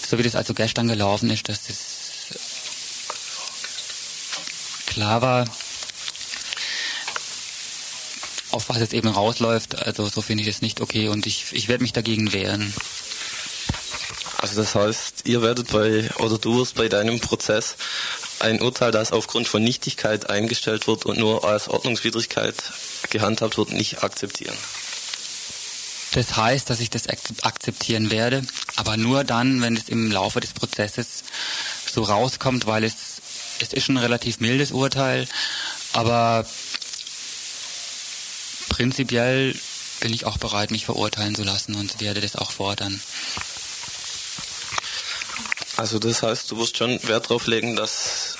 so wie das also gestern gelaufen ist, dass das klar war, auf was es eben rausläuft, also so finde ich es nicht okay und ich, ich werde mich dagegen wehren. Also das heißt, ihr werdet bei, oder du wirst bei deinem Prozess ein Urteil, das aufgrund von Nichtigkeit eingestellt wird und nur als Ordnungswidrigkeit gehandhabt wird, nicht akzeptieren. Das heißt, dass ich das akzeptieren werde, aber nur dann, wenn es im Laufe des Prozesses so rauskommt, weil es, es ist ein relativ mildes Urteil, aber prinzipiell bin ich auch bereit, mich verurteilen zu lassen und werde das auch fordern. Also das heißt, du wirst schon Wert darauf legen, dass,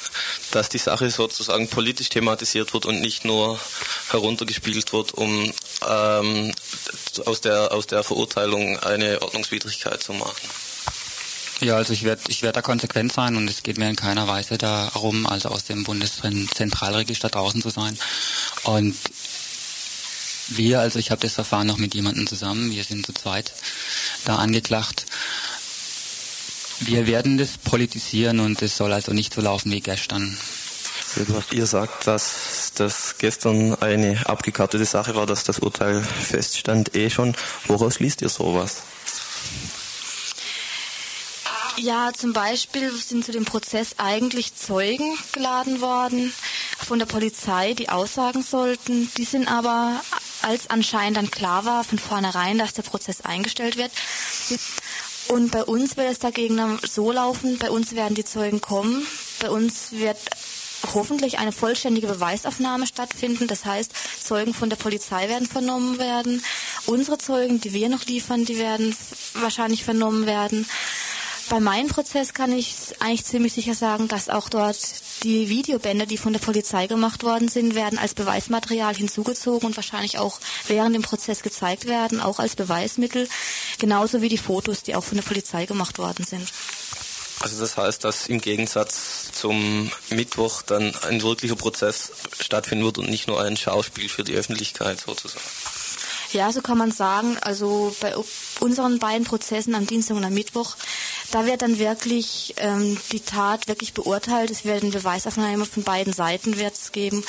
dass die Sache sozusagen politisch thematisiert wird und nicht nur heruntergespielt wird, um ähm, aus, der, aus der Verurteilung eine Ordnungswidrigkeit zu machen. Ja, also ich werde ich werd da konsequent sein und es geht mir in keiner Weise darum, also aus dem Bundeszentralregister draußen zu sein. Und wir, also ich habe das Verfahren noch mit jemandem zusammen, wir sind zu zweit da angeklagt wir werden das politisieren und es soll also nicht so laufen wie gestern. Ihr sagt, dass das gestern eine abgekartete Sache war, dass das Urteil feststand eh schon. Woraus liest ihr sowas? Ja, zum Beispiel sind zu dem Prozess eigentlich Zeugen geladen worden von der Polizei, die aussagen sollten. Die sind aber, als anscheinend dann klar war von vornherein, dass der Prozess eingestellt wird, und bei uns wird es dagegen so laufen, bei uns werden die Zeugen kommen, bei uns wird hoffentlich eine vollständige Beweisaufnahme stattfinden. Das heißt, Zeugen von der Polizei werden vernommen werden Unsere Zeugen, die wir noch liefern, die werden wahrscheinlich vernommen werden. Bei meinem Prozess kann ich eigentlich ziemlich sicher sagen, dass auch dort die Videobänder, die von der Polizei gemacht worden sind, werden als Beweismaterial hinzugezogen und wahrscheinlich auch während dem Prozess gezeigt werden, auch als Beweismittel, genauso wie die Fotos, die auch von der Polizei gemacht worden sind. Also das heißt, dass im Gegensatz zum Mittwoch dann ein wirklicher Prozess stattfinden wird und nicht nur ein Schauspiel für die Öffentlichkeit sozusagen. Ja, so kann man sagen. Also bei unseren beiden Prozessen am Dienstag und am Mittwoch, da wird dann wirklich ähm, die Tat wirklich beurteilt. Es werden Beweisaufnahmen von beiden Seiten wird's geben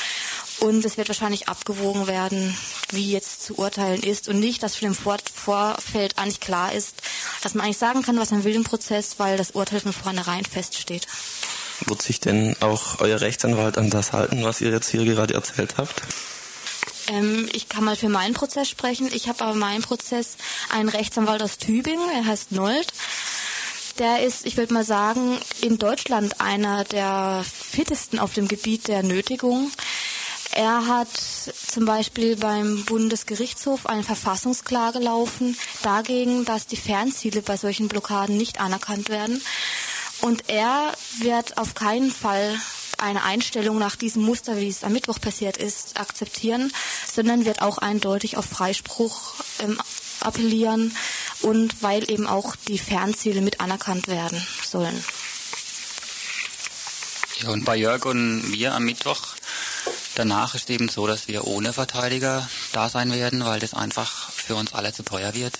und es wird wahrscheinlich abgewogen werden, wie jetzt zu urteilen ist und nicht, dass für den Vor Vorfeld eigentlich klar ist, dass man eigentlich sagen kann, was man will im Prozess, weil das Urteil von vornherein feststeht. Wird sich denn auch euer Rechtsanwalt an das halten, was ihr jetzt hier gerade erzählt habt? Ähm, ich kann mal für meinen Prozess sprechen. Ich habe aber meinen Prozess einen Rechtsanwalt aus Tübingen, er heißt Nold. Der ist, ich würde mal sagen, in Deutschland einer der fittesten auf dem Gebiet der Nötigung. Er hat zum Beispiel beim Bundesgerichtshof eine Verfassungsklage laufen dagegen, dass die Fernziele bei solchen Blockaden nicht anerkannt werden. Und er wird auf keinen Fall eine Einstellung nach diesem Muster, wie es am Mittwoch passiert ist, akzeptieren, sondern wird auch eindeutig auf Freispruch ähm, appellieren und weil eben auch die Fernziele mit anerkannt werden sollen. Ja, und bei Jörg und mir am Mittwoch danach ist eben so, dass wir ohne Verteidiger da sein werden, weil das einfach für uns alle zu teuer wird,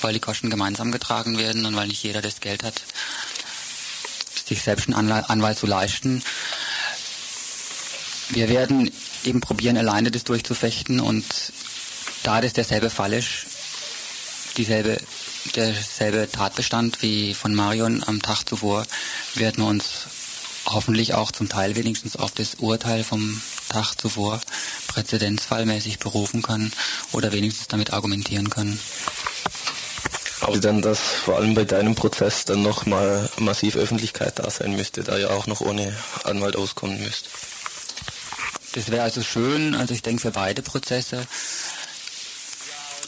weil die Kosten gemeinsam getragen werden und weil nicht jeder das Geld hat, sich selbst einen Anwalt zu leisten. Wir werden eben probieren, alleine das durchzufechten und da das derselbe Fall ist, dieselbe, derselbe Tatbestand wie von Marion am Tag zuvor, werden wir uns hoffentlich auch zum Teil wenigstens auf das Urteil vom Tag zuvor präzedenzfallmäßig berufen können oder wenigstens damit argumentieren können. Aber dann, dass vor allem bei deinem Prozess dann nochmal massiv Öffentlichkeit da sein müsste, da ihr auch noch ohne Anwalt auskommen müsst. Das wäre also schön, also ich denke für beide Prozesse,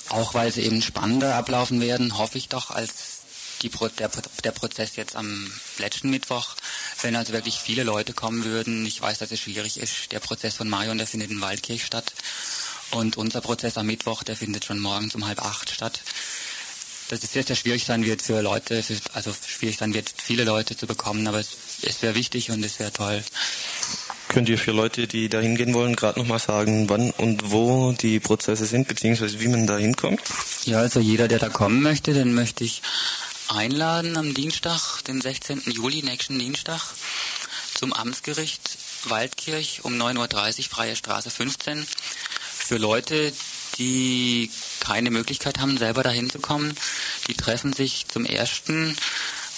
auch weil sie eben spannender ablaufen werden, hoffe ich doch, als die, der, der Prozess jetzt am letzten Mittwoch, wenn also wirklich viele Leute kommen würden. Ich weiß, dass es schwierig ist. Der Prozess von Marion, der findet in Waldkirch statt. Und unser Prozess am Mittwoch, der findet schon morgens um halb acht statt. Dass es sehr, sehr schwierig sein wird für Leute, also schwierig sein wird, viele Leute zu bekommen, aber es, es wäre wichtig und es wäre toll. Könnt ihr für Leute, die da hingehen wollen, gerade nochmal sagen, wann und wo die Prozesse sind, beziehungsweise wie man da hinkommt? Ja, also jeder, der da kommen möchte, den möchte ich einladen am Dienstag, den 16. Juli, nächsten Dienstag, zum Amtsgericht Waldkirch um 9.30 Uhr, Freie Straße 15. Für Leute, die keine Möglichkeit haben, selber dahin zu kommen, die treffen sich zum ersten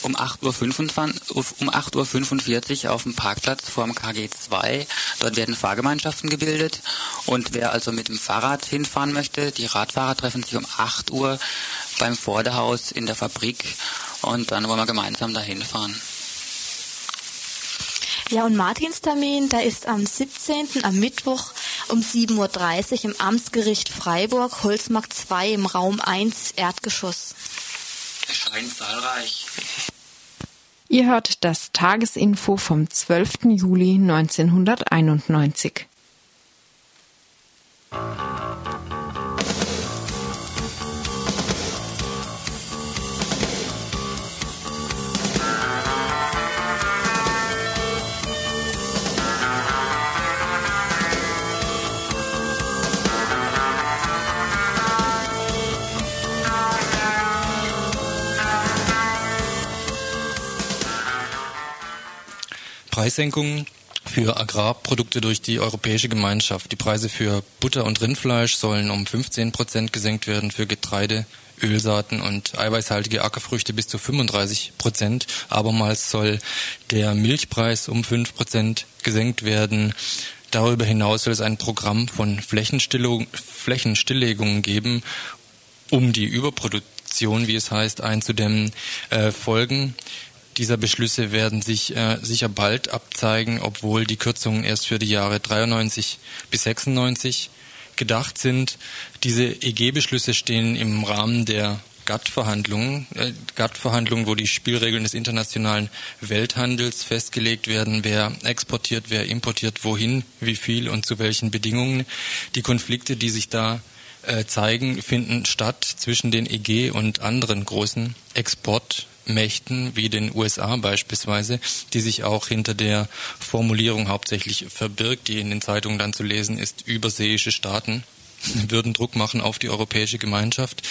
um 8.45 Uhr, um 8.45 Uhr auf dem Parkplatz vor dem KG2. Dort werden Fahrgemeinschaften gebildet. Und wer also mit dem Fahrrad hinfahren möchte, die Radfahrer treffen sich um 8 Uhr beim Vorderhaus in der Fabrik. Und dann wollen wir gemeinsam dahin fahren. Ja, und Martins Termin, der ist am 17. am Mittwoch um 7.30 Uhr im Amtsgericht Freiburg, Holzmarkt 2 im Raum 1, Erdgeschoss. Erscheint zahlreich. Ihr hört das Tagesinfo vom 12. Juli 1991. Preissenkungen für Agrarprodukte durch die Europäische Gemeinschaft. Die Preise für Butter und Rindfleisch sollen um 15 Prozent gesenkt werden, für Getreide, Ölsaaten und eiweißhaltige Ackerfrüchte bis zu 35 Prozent. Abermals soll der Milchpreis um 5 Prozent gesenkt werden. Darüber hinaus soll es ein Programm von Flächenstilllegungen geben, um die Überproduktion, wie es heißt, einzudämmen. Äh, Folgen dieser Beschlüsse werden sich äh, sicher bald abzeigen, obwohl die Kürzungen erst für die Jahre 93 bis 96 gedacht sind. Diese EG-Beschlüsse stehen im Rahmen der GATT-Verhandlungen, äh, GATT-Verhandlungen, wo die Spielregeln des internationalen Welthandels festgelegt werden, wer exportiert, wer importiert, wohin, wie viel und zu welchen Bedingungen. Die Konflikte, die sich da äh, zeigen, finden statt zwischen den EG und anderen großen Exportmächten wie den USA beispielsweise, die sich auch hinter der Formulierung hauptsächlich verbirgt, die in den Zeitungen dann zu lesen ist, überseeische Staaten würden Druck machen auf die europäische Gemeinschaft.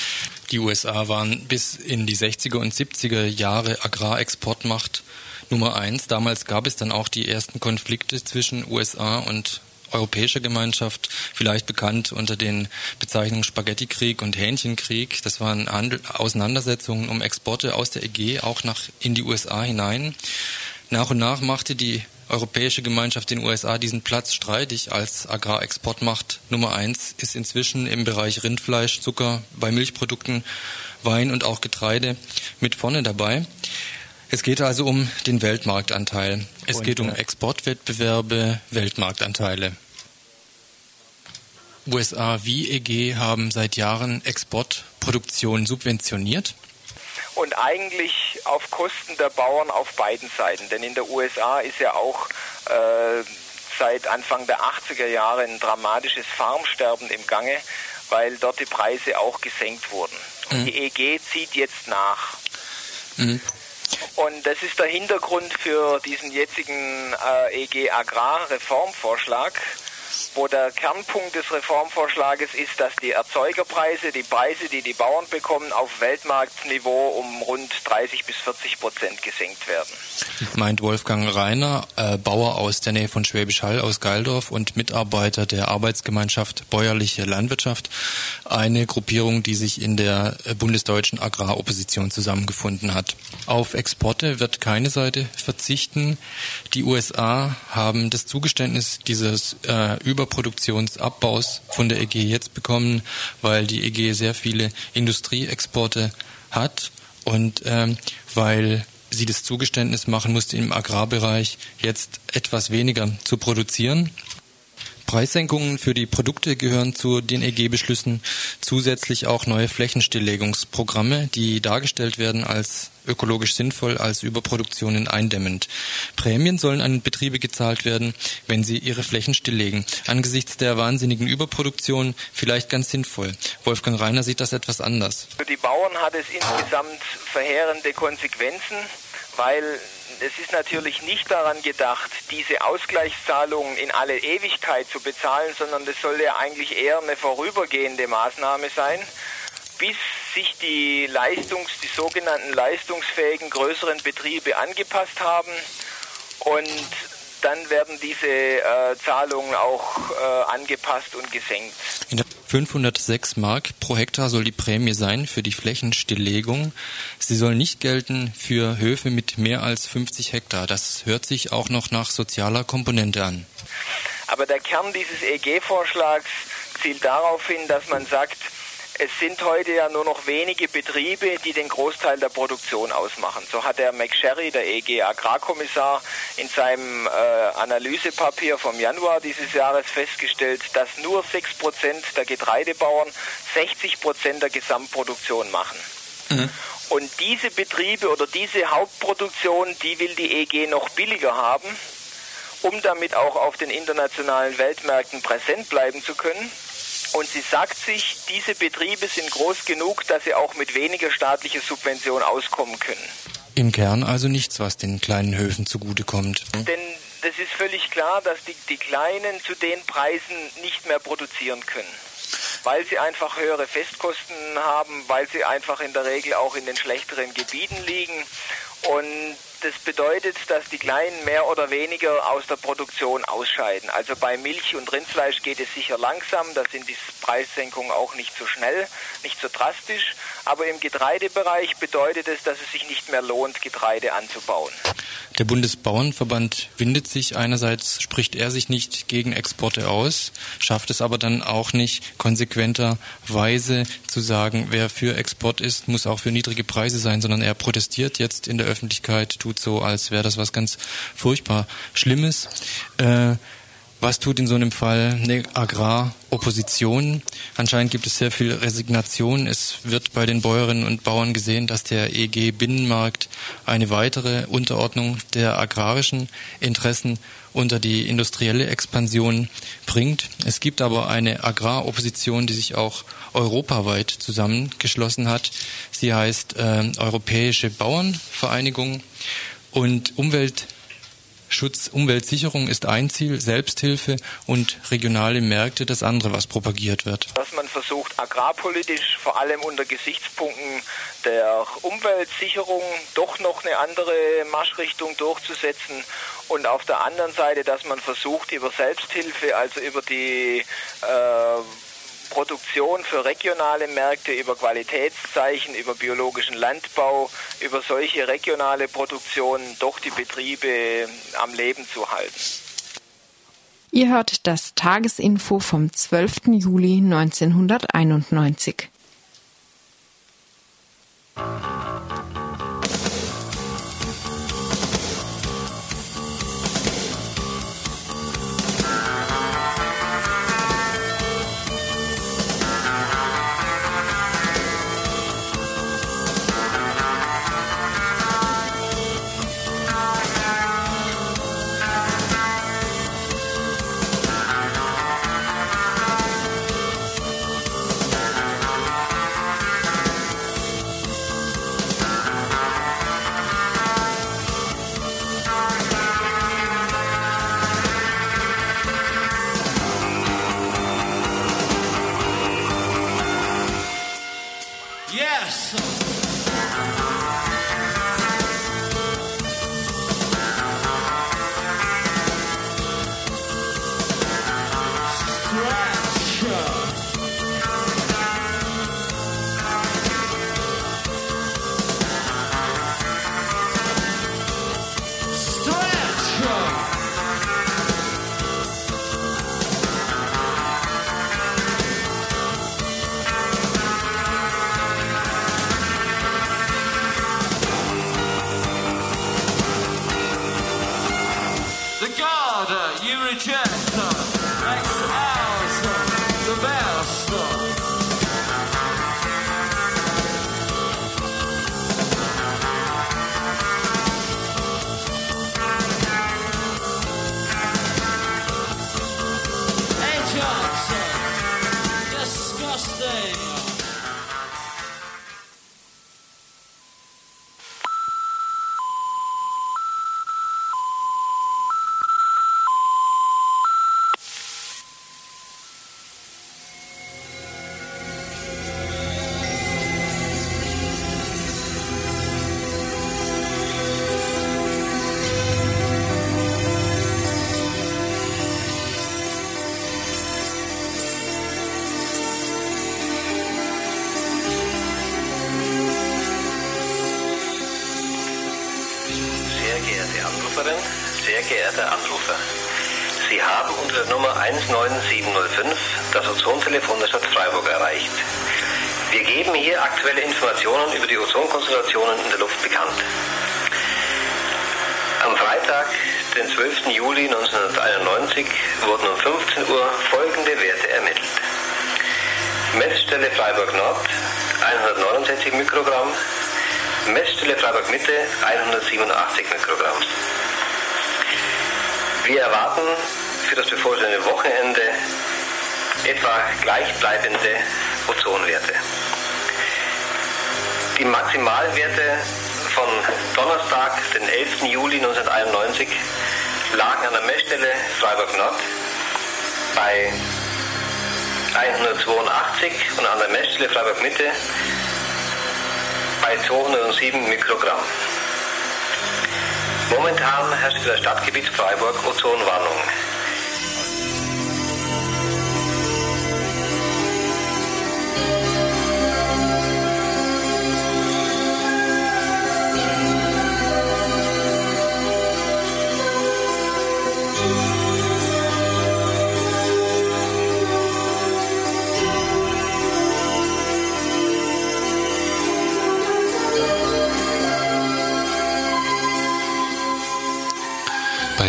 Die USA waren bis in die 60er und 70er Jahre Agrarexportmacht Nummer eins. Damals gab es dann auch die ersten Konflikte zwischen USA und europäischer Gemeinschaft, vielleicht bekannt unter den Bezeichnungen Spaghetti-Krieg und Hähnchenkrieg. Das waren Handel Auseinandersetzungen um Exporte aus der EG auch nach in die USA hinein. Nach und nach machte die europäische Gemeinschaft den USA diesen Platz streitig als Agrarexportmacht Nummer eins ist inzwischen im Bereich Rindfleisch, Zucker, bei Milchprodukten, Wein und auch Getreide mit vorne dabei. Es geht also um den Weltmarktanteil. Es und, geht um Exportwettbewerbe, Weltmarktanteile. USA wie EG haben seit Jahren Exportproduktion subventioniert und eigentlich auf Kosten der Bauern auf beiden Seiten. Denn in der USA ist ja auch äh, seit Anfang der 80er Jahre ein dramatisches Farmsterben im Gange, weil dort die Preise auch gesenkt wurden. Und mhm. die EG zieht jetzt nach. Mhm. Und das ist der Hintergrund für diesen jetzigen äh, EG Agrar Reformvorschlag wo der Kernpunkt des Reformvorschlages ist, dass die Erzeugerpreise, die Preise, die die Bauern bekommen, auf Weltmarktniveau um rund 30 bis 40 Prozent gesenkt werden. Meint Wolfgang Reiner, äh, Bauer aus der Nähe von Schwäbisch Hall aus Geildorf und Mitarbeiter der Arbeitsgemeinschaft Bäuerliche Landwirtschaft, eine Gruppierung, die sich in der äh, bundesdeutschen Agraropposition zusammengefunden hat. Auf Exporte wird keine Seite verzichten. Die USA haben das Zugeständnis dieses äh, Überproduktionsabbaus von der EG jetzt bekommen, weil die EG sehr viele Industrieexporte hat und ähm, weil sie das Zugeständnis machen musste, im Agrarbereich jetzt etwas weniger zu produzieren. Preissenkungen für die Produkte gehören zu den EG-Beschlüssen zusätzlich auch neue Flächenstilllegungsprogramme, die dargestellt werden als ökologisch sinnvoll, als Überproduktionen eindämmend. Prämien sollen an Betriebe gezahlt werden, wenn sie ihre Flächen stilllegen. Angesichts der wahnsinnigen Überproduktion vielleicht ganz sinnvoll. Wolfgang Reiner sieht das etwas anders. Für die Bauern hat es insgesamt verheerende Konsequenzen, weil es ist natürlich nicht daran gedacht, diese Ausgleichszahlungen in alle Ewigkeit zu bezahlen, sondern das soll ja eigentlich eher eine vorübergehende Maßnahme sein, bis sich die Leistungs, die sogenannten leistungsfähigen größeren Betriebe angepasst haben und dann werden diese äh, Zahlungen auch äh, angepasst und gesenkt. 506 Mark pro Hektar soll die Prämie sein für die Flächenstilllegung. Sie soll nicht gelten für Höfe mit mehr als 50 Hektar. Das hört sich auch noch nach sozialer Komponente an. Aber der Kern dieses EG-Vorschlags zielt darauf hin, dass man sagt, es sind heute ja nur noch wenige Betriebe, die den Großteil der Produktion ausmachen. So hat der McSherry, der EG Agrarkommissar, in seinem äh, Analysepapier vom Januar dieses Jahres festgestellt, dass nur 6% der Getreidebauern 60% der Gesamtproduktion machen. Mhm. Und diese Betriebe oder diese Hauptproduktion, die will die EG noch billiger haben, um damit auch auf den internationalen Weltmärkten präsent bleiben zu können. Und sie sagt sich, diese Betriebe sind groß genug, dass sie auch mit weniger staatlicher Subvention auskommen können. Im Kern also nichts, was den kleinen Höfen zugutekommt. Denn das ist völlig klar, dass die, die Kleinen zu den Preisen nicht mehr produzieren können. Weil sie einfach höhere Festkosten haben, weil sie einfach in der Regel auch in den schlechteren Gebieten liegen. Und das bedeutet, dass die Kleinen mehr oder weniger aus der Produktion ausscheiden. Also bei Milch und Rindfleisch geht es sicher langsam, da sind die Preissenkungen auch nicht so schnell, nicht so drastisch. Aber im Getreidebereich bedeutet es, dass es sich nicht mehr lohnt, Getreide anzubauen. Der Bundesbauernverband windet sich. Einerseits spricht er sich nicht gegen Exporte aus, schafft es aber dann auch nicht konsequenterweise zu sagen, wer für Export ist, muss auch für niedrige Preise sein, sondern er protestiert jetzt in der Öffentlichkeit, tut so, als wäre das was ganz furchtbar Schlimmes. Äh, Was tut in so einem Fall eine Agraropposition? Anscheinend gibt es sehr viel Resignation. Es wird bei den Bäuerinnen und Bauern gesehen, dass der EG Binnenmarkt eine weitere Unterordnung der agrarischen Interessen unter die industrielle Expansion bringt. Es gibt aber eine Agraropposition, die sich auch europaweit zusammengeschlossen hat. Sie heißt äh, Europäische Bauernvereinigung und Umwelt Schutz, Umweltsicherung ist ein Ziel, Selbsthilfe und regionale Märkte das andere, was propagiert wird. Dass man versucht, agrarpolitisch vor allem unter Gesichtspunkten der Umweltsicherung doch noch eine andere Marschrichtung durchzusetzen und auf der anderen Seite, dass man versucht, über Selbsthilfe, also über die äh, Produktion für regionale Märkte, über Qualitätszeichen, über biologischen Landbau, über solche regionale Produktionen doch die Betriebe am Leben zu halten. Ihr hört das Tagesinfo vom 12. Juli 1991. Sehr geehrte Anrufer, Sie haben unter der Nummer 19705 das Ozontelefon der Stadt Freiburg erreicht. Wir geben hier aktuelle Informationen über die Ozonkonzentrationen in der Luft bekannt. Am Freitag, den 12. Juli 1991, wurden um 15 Uhr folgende Werte ermittelt. Messstelle Freiburg Nord 169 Mikrogramm, Messstelle Freiburg Mitte 187 Mikrogramm. Wir erwarten für das bevorstehende Wochenende etwa gleichbleibende Ozonwerte. Die Maximalwerte von Donnerstag, den 11. Juli 1991, lagen an der Messstelle Freiburg Nord bei 182 und an der Messstelle Freiburg Mitte bei 207 Mikrogramm. Momentan herrscht für das Stadtgebiet Freiburg Ozonwarnung.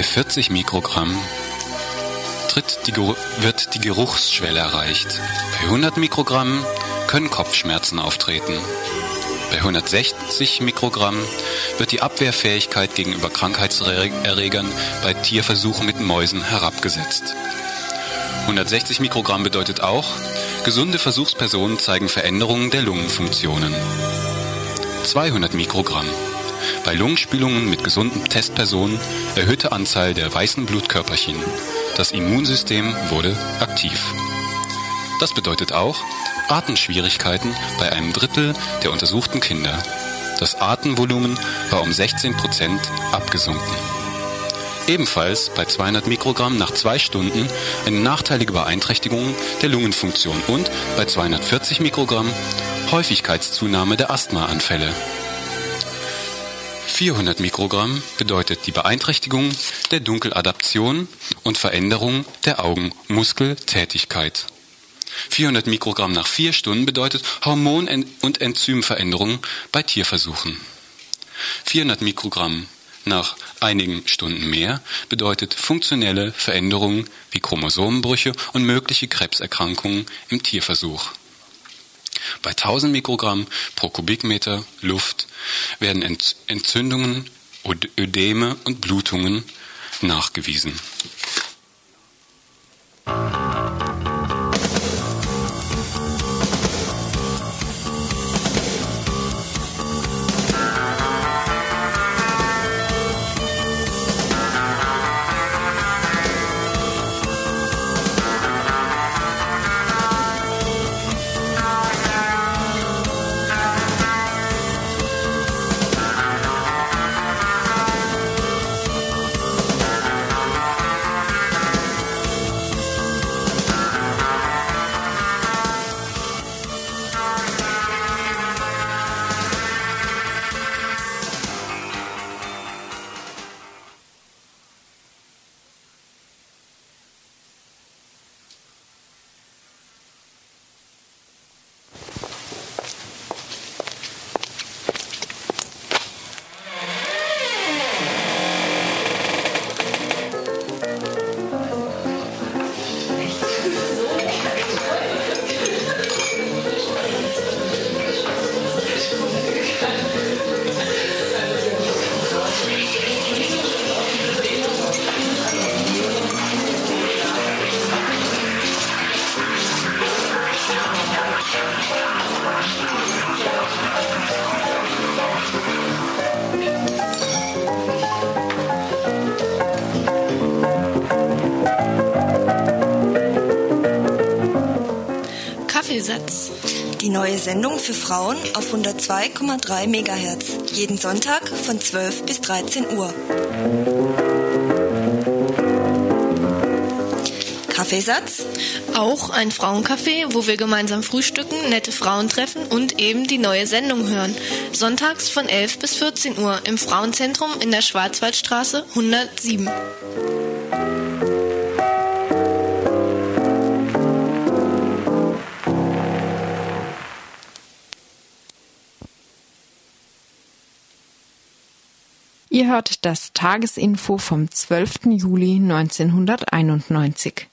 Bei 40 Mikrogramm die, wird die Geruchsschwelle erreicht. Bei 100 Mikrogramm können Kopfschmerzen auftreten. Bei 160 Mikrogramm wird die Abwehrfähigkeit gegenüber Krankheitserregern bei Tierversuchen mit Mäusen herabgesetzt. 160 Mikrogramm bedeutet auch, gesunde Versuchspersonen zeigen Veränderungen der Lungenfunktionen. 200 Mikrogramm. Bei Lungenspülungen mit gesunden Testpersonen erhöhte Anzahl der weißen Blutkörperchen. Das Immunsystem wurde aktiv. Das bedeutet auch Atemschwierigkeiten bei einem Drittel der untersuchten Kinder. Das Atemvolumen war um 16 Prozent abgesunken. Ebenfalls bei 200 Mikrogramm nach zwei Stunden eine nachteilige Beeinträchtigung der Lungenfunktion und bei 240 Mikrogramm Häufigkeitszunahme der Asthmaanfälle. 400 Mikrogramm bedeutet die Beeinträchtigung der Dunkeladaption und Veränderung der Augenmuskeltätigkeit. 400 Mikrogramm nach vier Stunden bedeutet Hormon- und Enzymveränderungen bei Tierversuchen. 400 Mikrogramm nach einigen Stunden mehr bedeutet funktionelle Veränderungen wie Chromosomenbrüche und mögliche Krebserkrankungen im Tierversuch. Bei 1000 Mikrogramm pro Kubikmeter Luft werden Entzündungen, Ödeme und Blutungen nachgewiesen. Neue Sendung für Frauen auf 102,3 MHz. Jeden Sonntag von 12 bis 13 Uhr. Kaffeesatz. Auch ein Frauencafé, wo wir gemeinsam frühstücken, nette Frauen treffen und eben die neue Sendung hören. Sonntags von 11 bis 14 Uhr im Frauenzentrum in der Schwarzwaldstraße 107. hört das Tagesinfo vom 12. Juli 1991.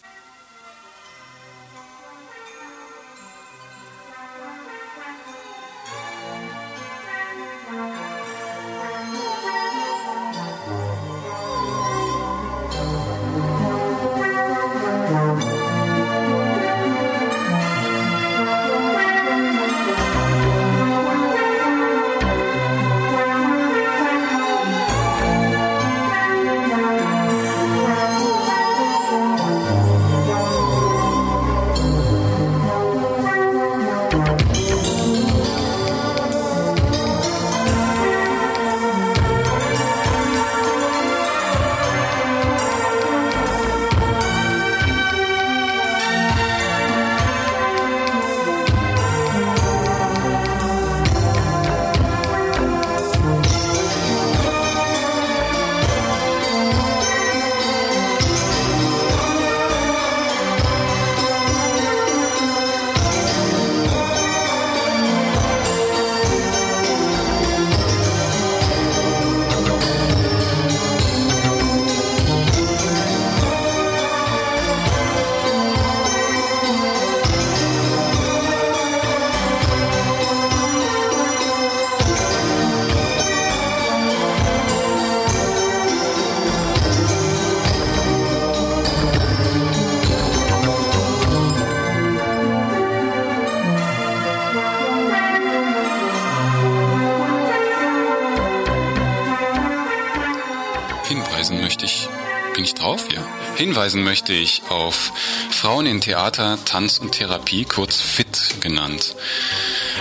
Hinweisen möchte ich auf Frauen in Theater, Tanz und Therapie, kurz FIT genannt.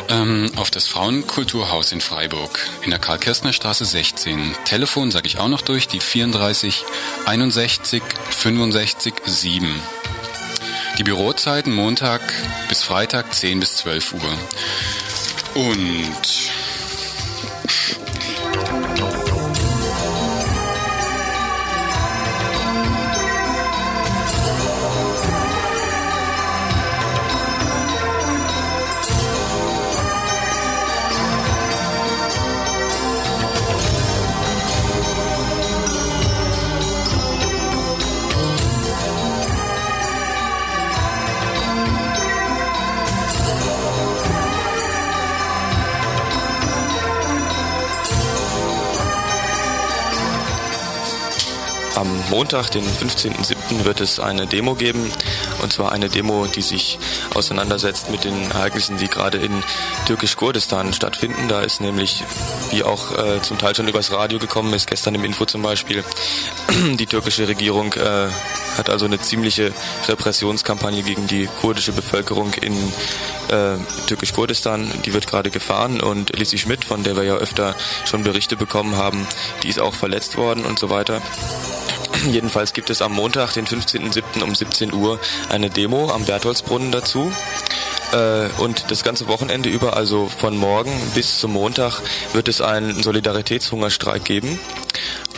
Ähm, auf das Frauenkulturhaus in Freiburg in der Karl-Kirstner-Straße 16. Telefon sage ich auch noch durch, die 34 61 65 7. Die Bürozeiten Montag bis Freitag 10 bis 12 Uhr. Und Montag, den 15.07., wird es eine Demo geben. Und zwar eine Demo, die sich auseinandersetzt mit den Ereignissen, die gerade in Türkisch-Kurdistan stattfinden. Da ist nämlich, wie auch äh, zum Teil schon übers Radio gekommen ist, gestern im Info zum Beispiel, die türkische Regierung äh, hat also eine ziemliche Repressionskampagne gegen die kurdische Bevölkerung in äh, Türkisch-Kurdistan. Die wird gerade gefahren und Lizzie Schmidt, von der wir ja öfter schon Berichte bekommen haben, die ist auch verletzt worden und so weiter. Jedenfalls gibt es am Montag, den 15.07. um 17 Uhr eine Demo am Bertholdsbrunnen dazu. Äh, und das ganze Wochenende über, also von morgen bis zum Montag, wird es einen Solidaritätshungerstreik geben.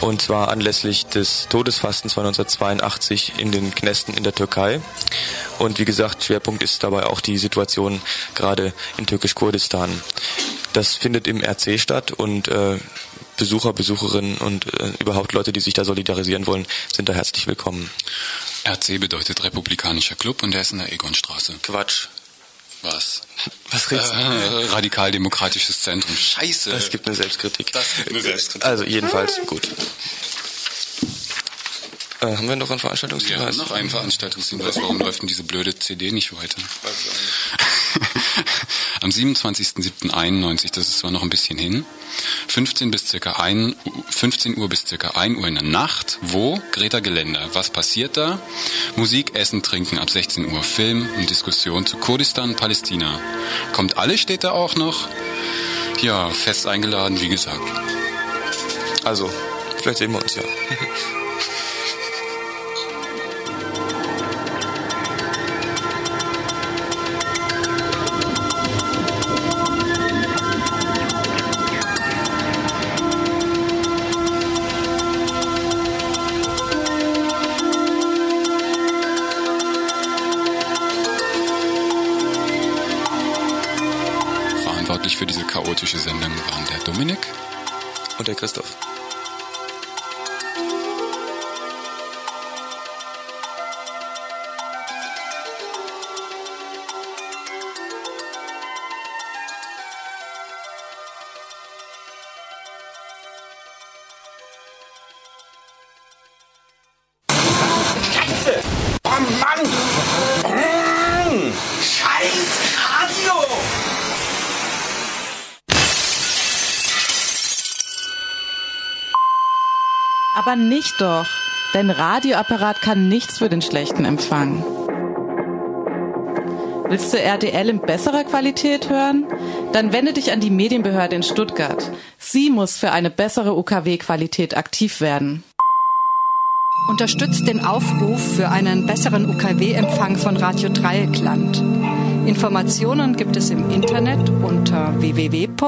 Und zwar anlässlich des Todesfastens von 1982 in den Knästen in der Türkei. Und wie gesagt, Schwerpunkt ist dabei auch die Situation gerade in Türkisch-Kurdistan. Das findet im RC statt und äh, Besucher, Besucherinnen und äh, überhaupt Leute, die sich da solidarisieren wollen, sind da herzlich willkommen. RC bedeutet Republikanischer Club und der ist in der Egonstraße. Quatsch. Was? Was redest du? Äh, Radikaldemokratisches Zentrum. Scheiße. Das gibt eine Selbstkritik. Das gibt eine Selbstkritik. Also jedenfalls gut. Äh, haben wir noch einen Veranstaltungshinweis? Ja, noch einen Veranstaltungshinweis. Warum läuft denn diese blöde CD nicht weiter? Am 27.07.91, das ist zwar noch ein bisschen hin, 15 bis circa 1, 15 Uhr bis circa 1 Uhr in der Nacht. Wo? Greta Geländer. Was passiert da? Musik, Essen, Trinken ab 16 Uhr. Film und Diskussion zu Kurdistan, Palästina. Kommt alle steht da auch noch. Ja, fest eingeladen, wie gesagt. Also, vielleicht sehen wir uns ja. Christoph. Aber nicht doch. Dein Radioapparat kann nichts für den schlechten Empfang. Willst du RDL in besserer Qualität hören? Dann wende dich an die Medienbehörde in Stuttgart. Sie muss für eine bessere UKW-Qualität aktiv werden. Unterstützt den Aufruf für einen besseren UKW-Empfang von Radio Dreieckland. Informationen gibt es im Internet unter www.rdl.de.